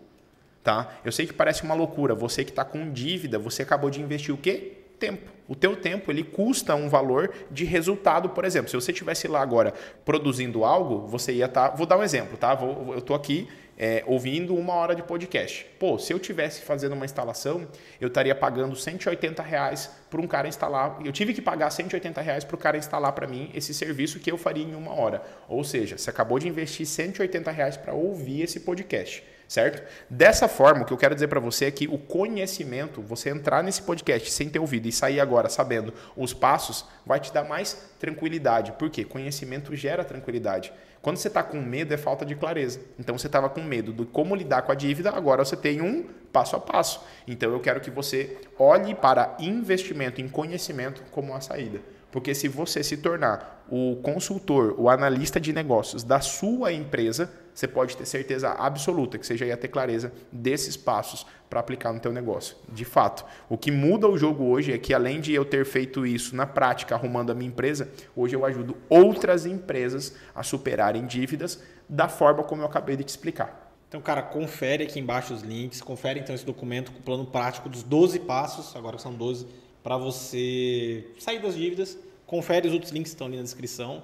Tá? Eu sei que parece uma loucura. Você que está com dívida, você acabou de investir o quê? Tempo. O teu tempo ele custa um valor de resultado, por exemplo. Se você estivesse lá agora produzindo algo, você ia estar. Tá, vou dar um exemplo, tá? Vou, eu estou aqui é, ouvindo uma hora de podcast. Pô, se eu tivesse fazendo uma instalação, eu estaria pagando 180 reais para um cara instalar. Eu tive que pagar 180 reais para o cara instalar para mim esse serviço que eu faria em uma hora. Ou seja, você acabou de investir 180 reais para ouvir esse podcast certo? Dessa forma, o que eu quero dizer para você é que o conhecimento, você entrar nesse podcast sem ter ouvido e sair agora sabendo os passos, vai te dar mais tranquilidade. Por quê? Conhecimento gera tranquilidade. Quando você está com medo, é falta de clareza. Então você estava com medo de como lidar com a dívida, agora você tem um passo a passo. Então eu quero que você olhe para investimento em conhecimento como uma saída. Porque se você se tornar o consultor, o analista de negócios da sua empresa, você pode ter certeza absoluta que você já ia ter clareza desses passos para aplicar no teu negócio. De fato, o que muda o jogo hoje é que além de eu ter feito isso na prática, arrumando a minha empresa, hoje eu ajudo outras empresas a superarem dívidas da forma como eu acabei de te explicar. Então, cara, confere aqui embaixo os links, confere então esse documento com o plano prático dos 12 passos, agora são 12, para você sair das dívidas. Confere os outros links que estão ali na descrição.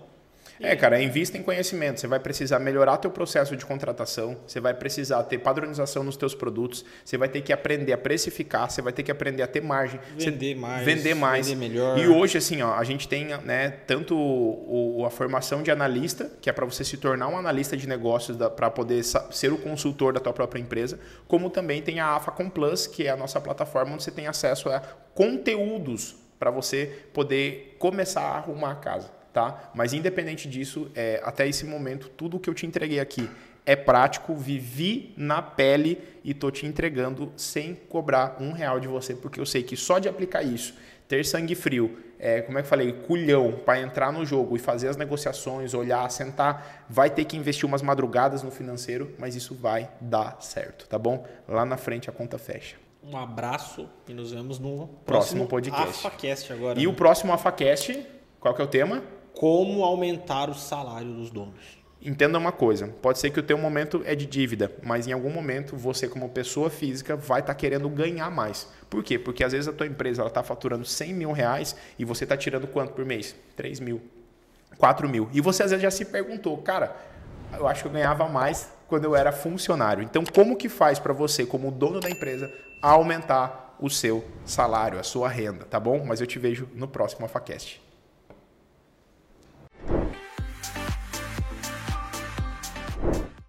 É, cara, invista em conhecimento. Você vai precisar melhorar teu processo de contratação, você vai precisar ter padronização nos teus produtos, você vai ter que aprender a precificar, você vai ter que aprender a ter margem, vender mais, vender mais, vender melhor. E hoje assim, ó, a gente tem, né, tanto o, a formação de analista, que é para você se tornar um analista de negócios para poder ser o consultor da tua própria empresa, como também tem a AFA Com Plus, que é a nossa plataforma onde você tem acesso a conteúdos para você poder começar a arrumar a casa tá? Mas independente disso, é, até esse momento, tudo que eu te entreguei aqui é prático, vivi na pele e tô te entregando sem cobrar um real de você, porque eu sei que só de aplicar isso, ter sangue frio, é, como é que eu falei, culhão para entrar no jogo e fazer as negociações, olhar, sentar, vai ter que investir umas madrugadas no financeiro, mas isso vai dar certo, tá bom? Lá na frente a conta fecha. Um abraço e nos vemos no próximo, próximo podcast. AfaCast agora. E né? o próximo AfaCast, qual que é o tema? como aumentar o salário dos donos. Entenda uma coisa, pode ser que o teu momento é de dívida, mas em algum momento você como pessoa física vai estar tá querendo ganhar mais. Por quê? Porque às vezes a tua empresa está faturando 100 mil reais e você está tirando quanto por mês? 3 mil, 4 mil. E você às vezes já se perguntou, cara, eu acho que eu ganhava mais quando eu era funcionário. Então como que faz para você, como dono da empresa, a aumentar o seu salário, a sua renda, tá bom? Mas eu te vejo no próximo AfaCast.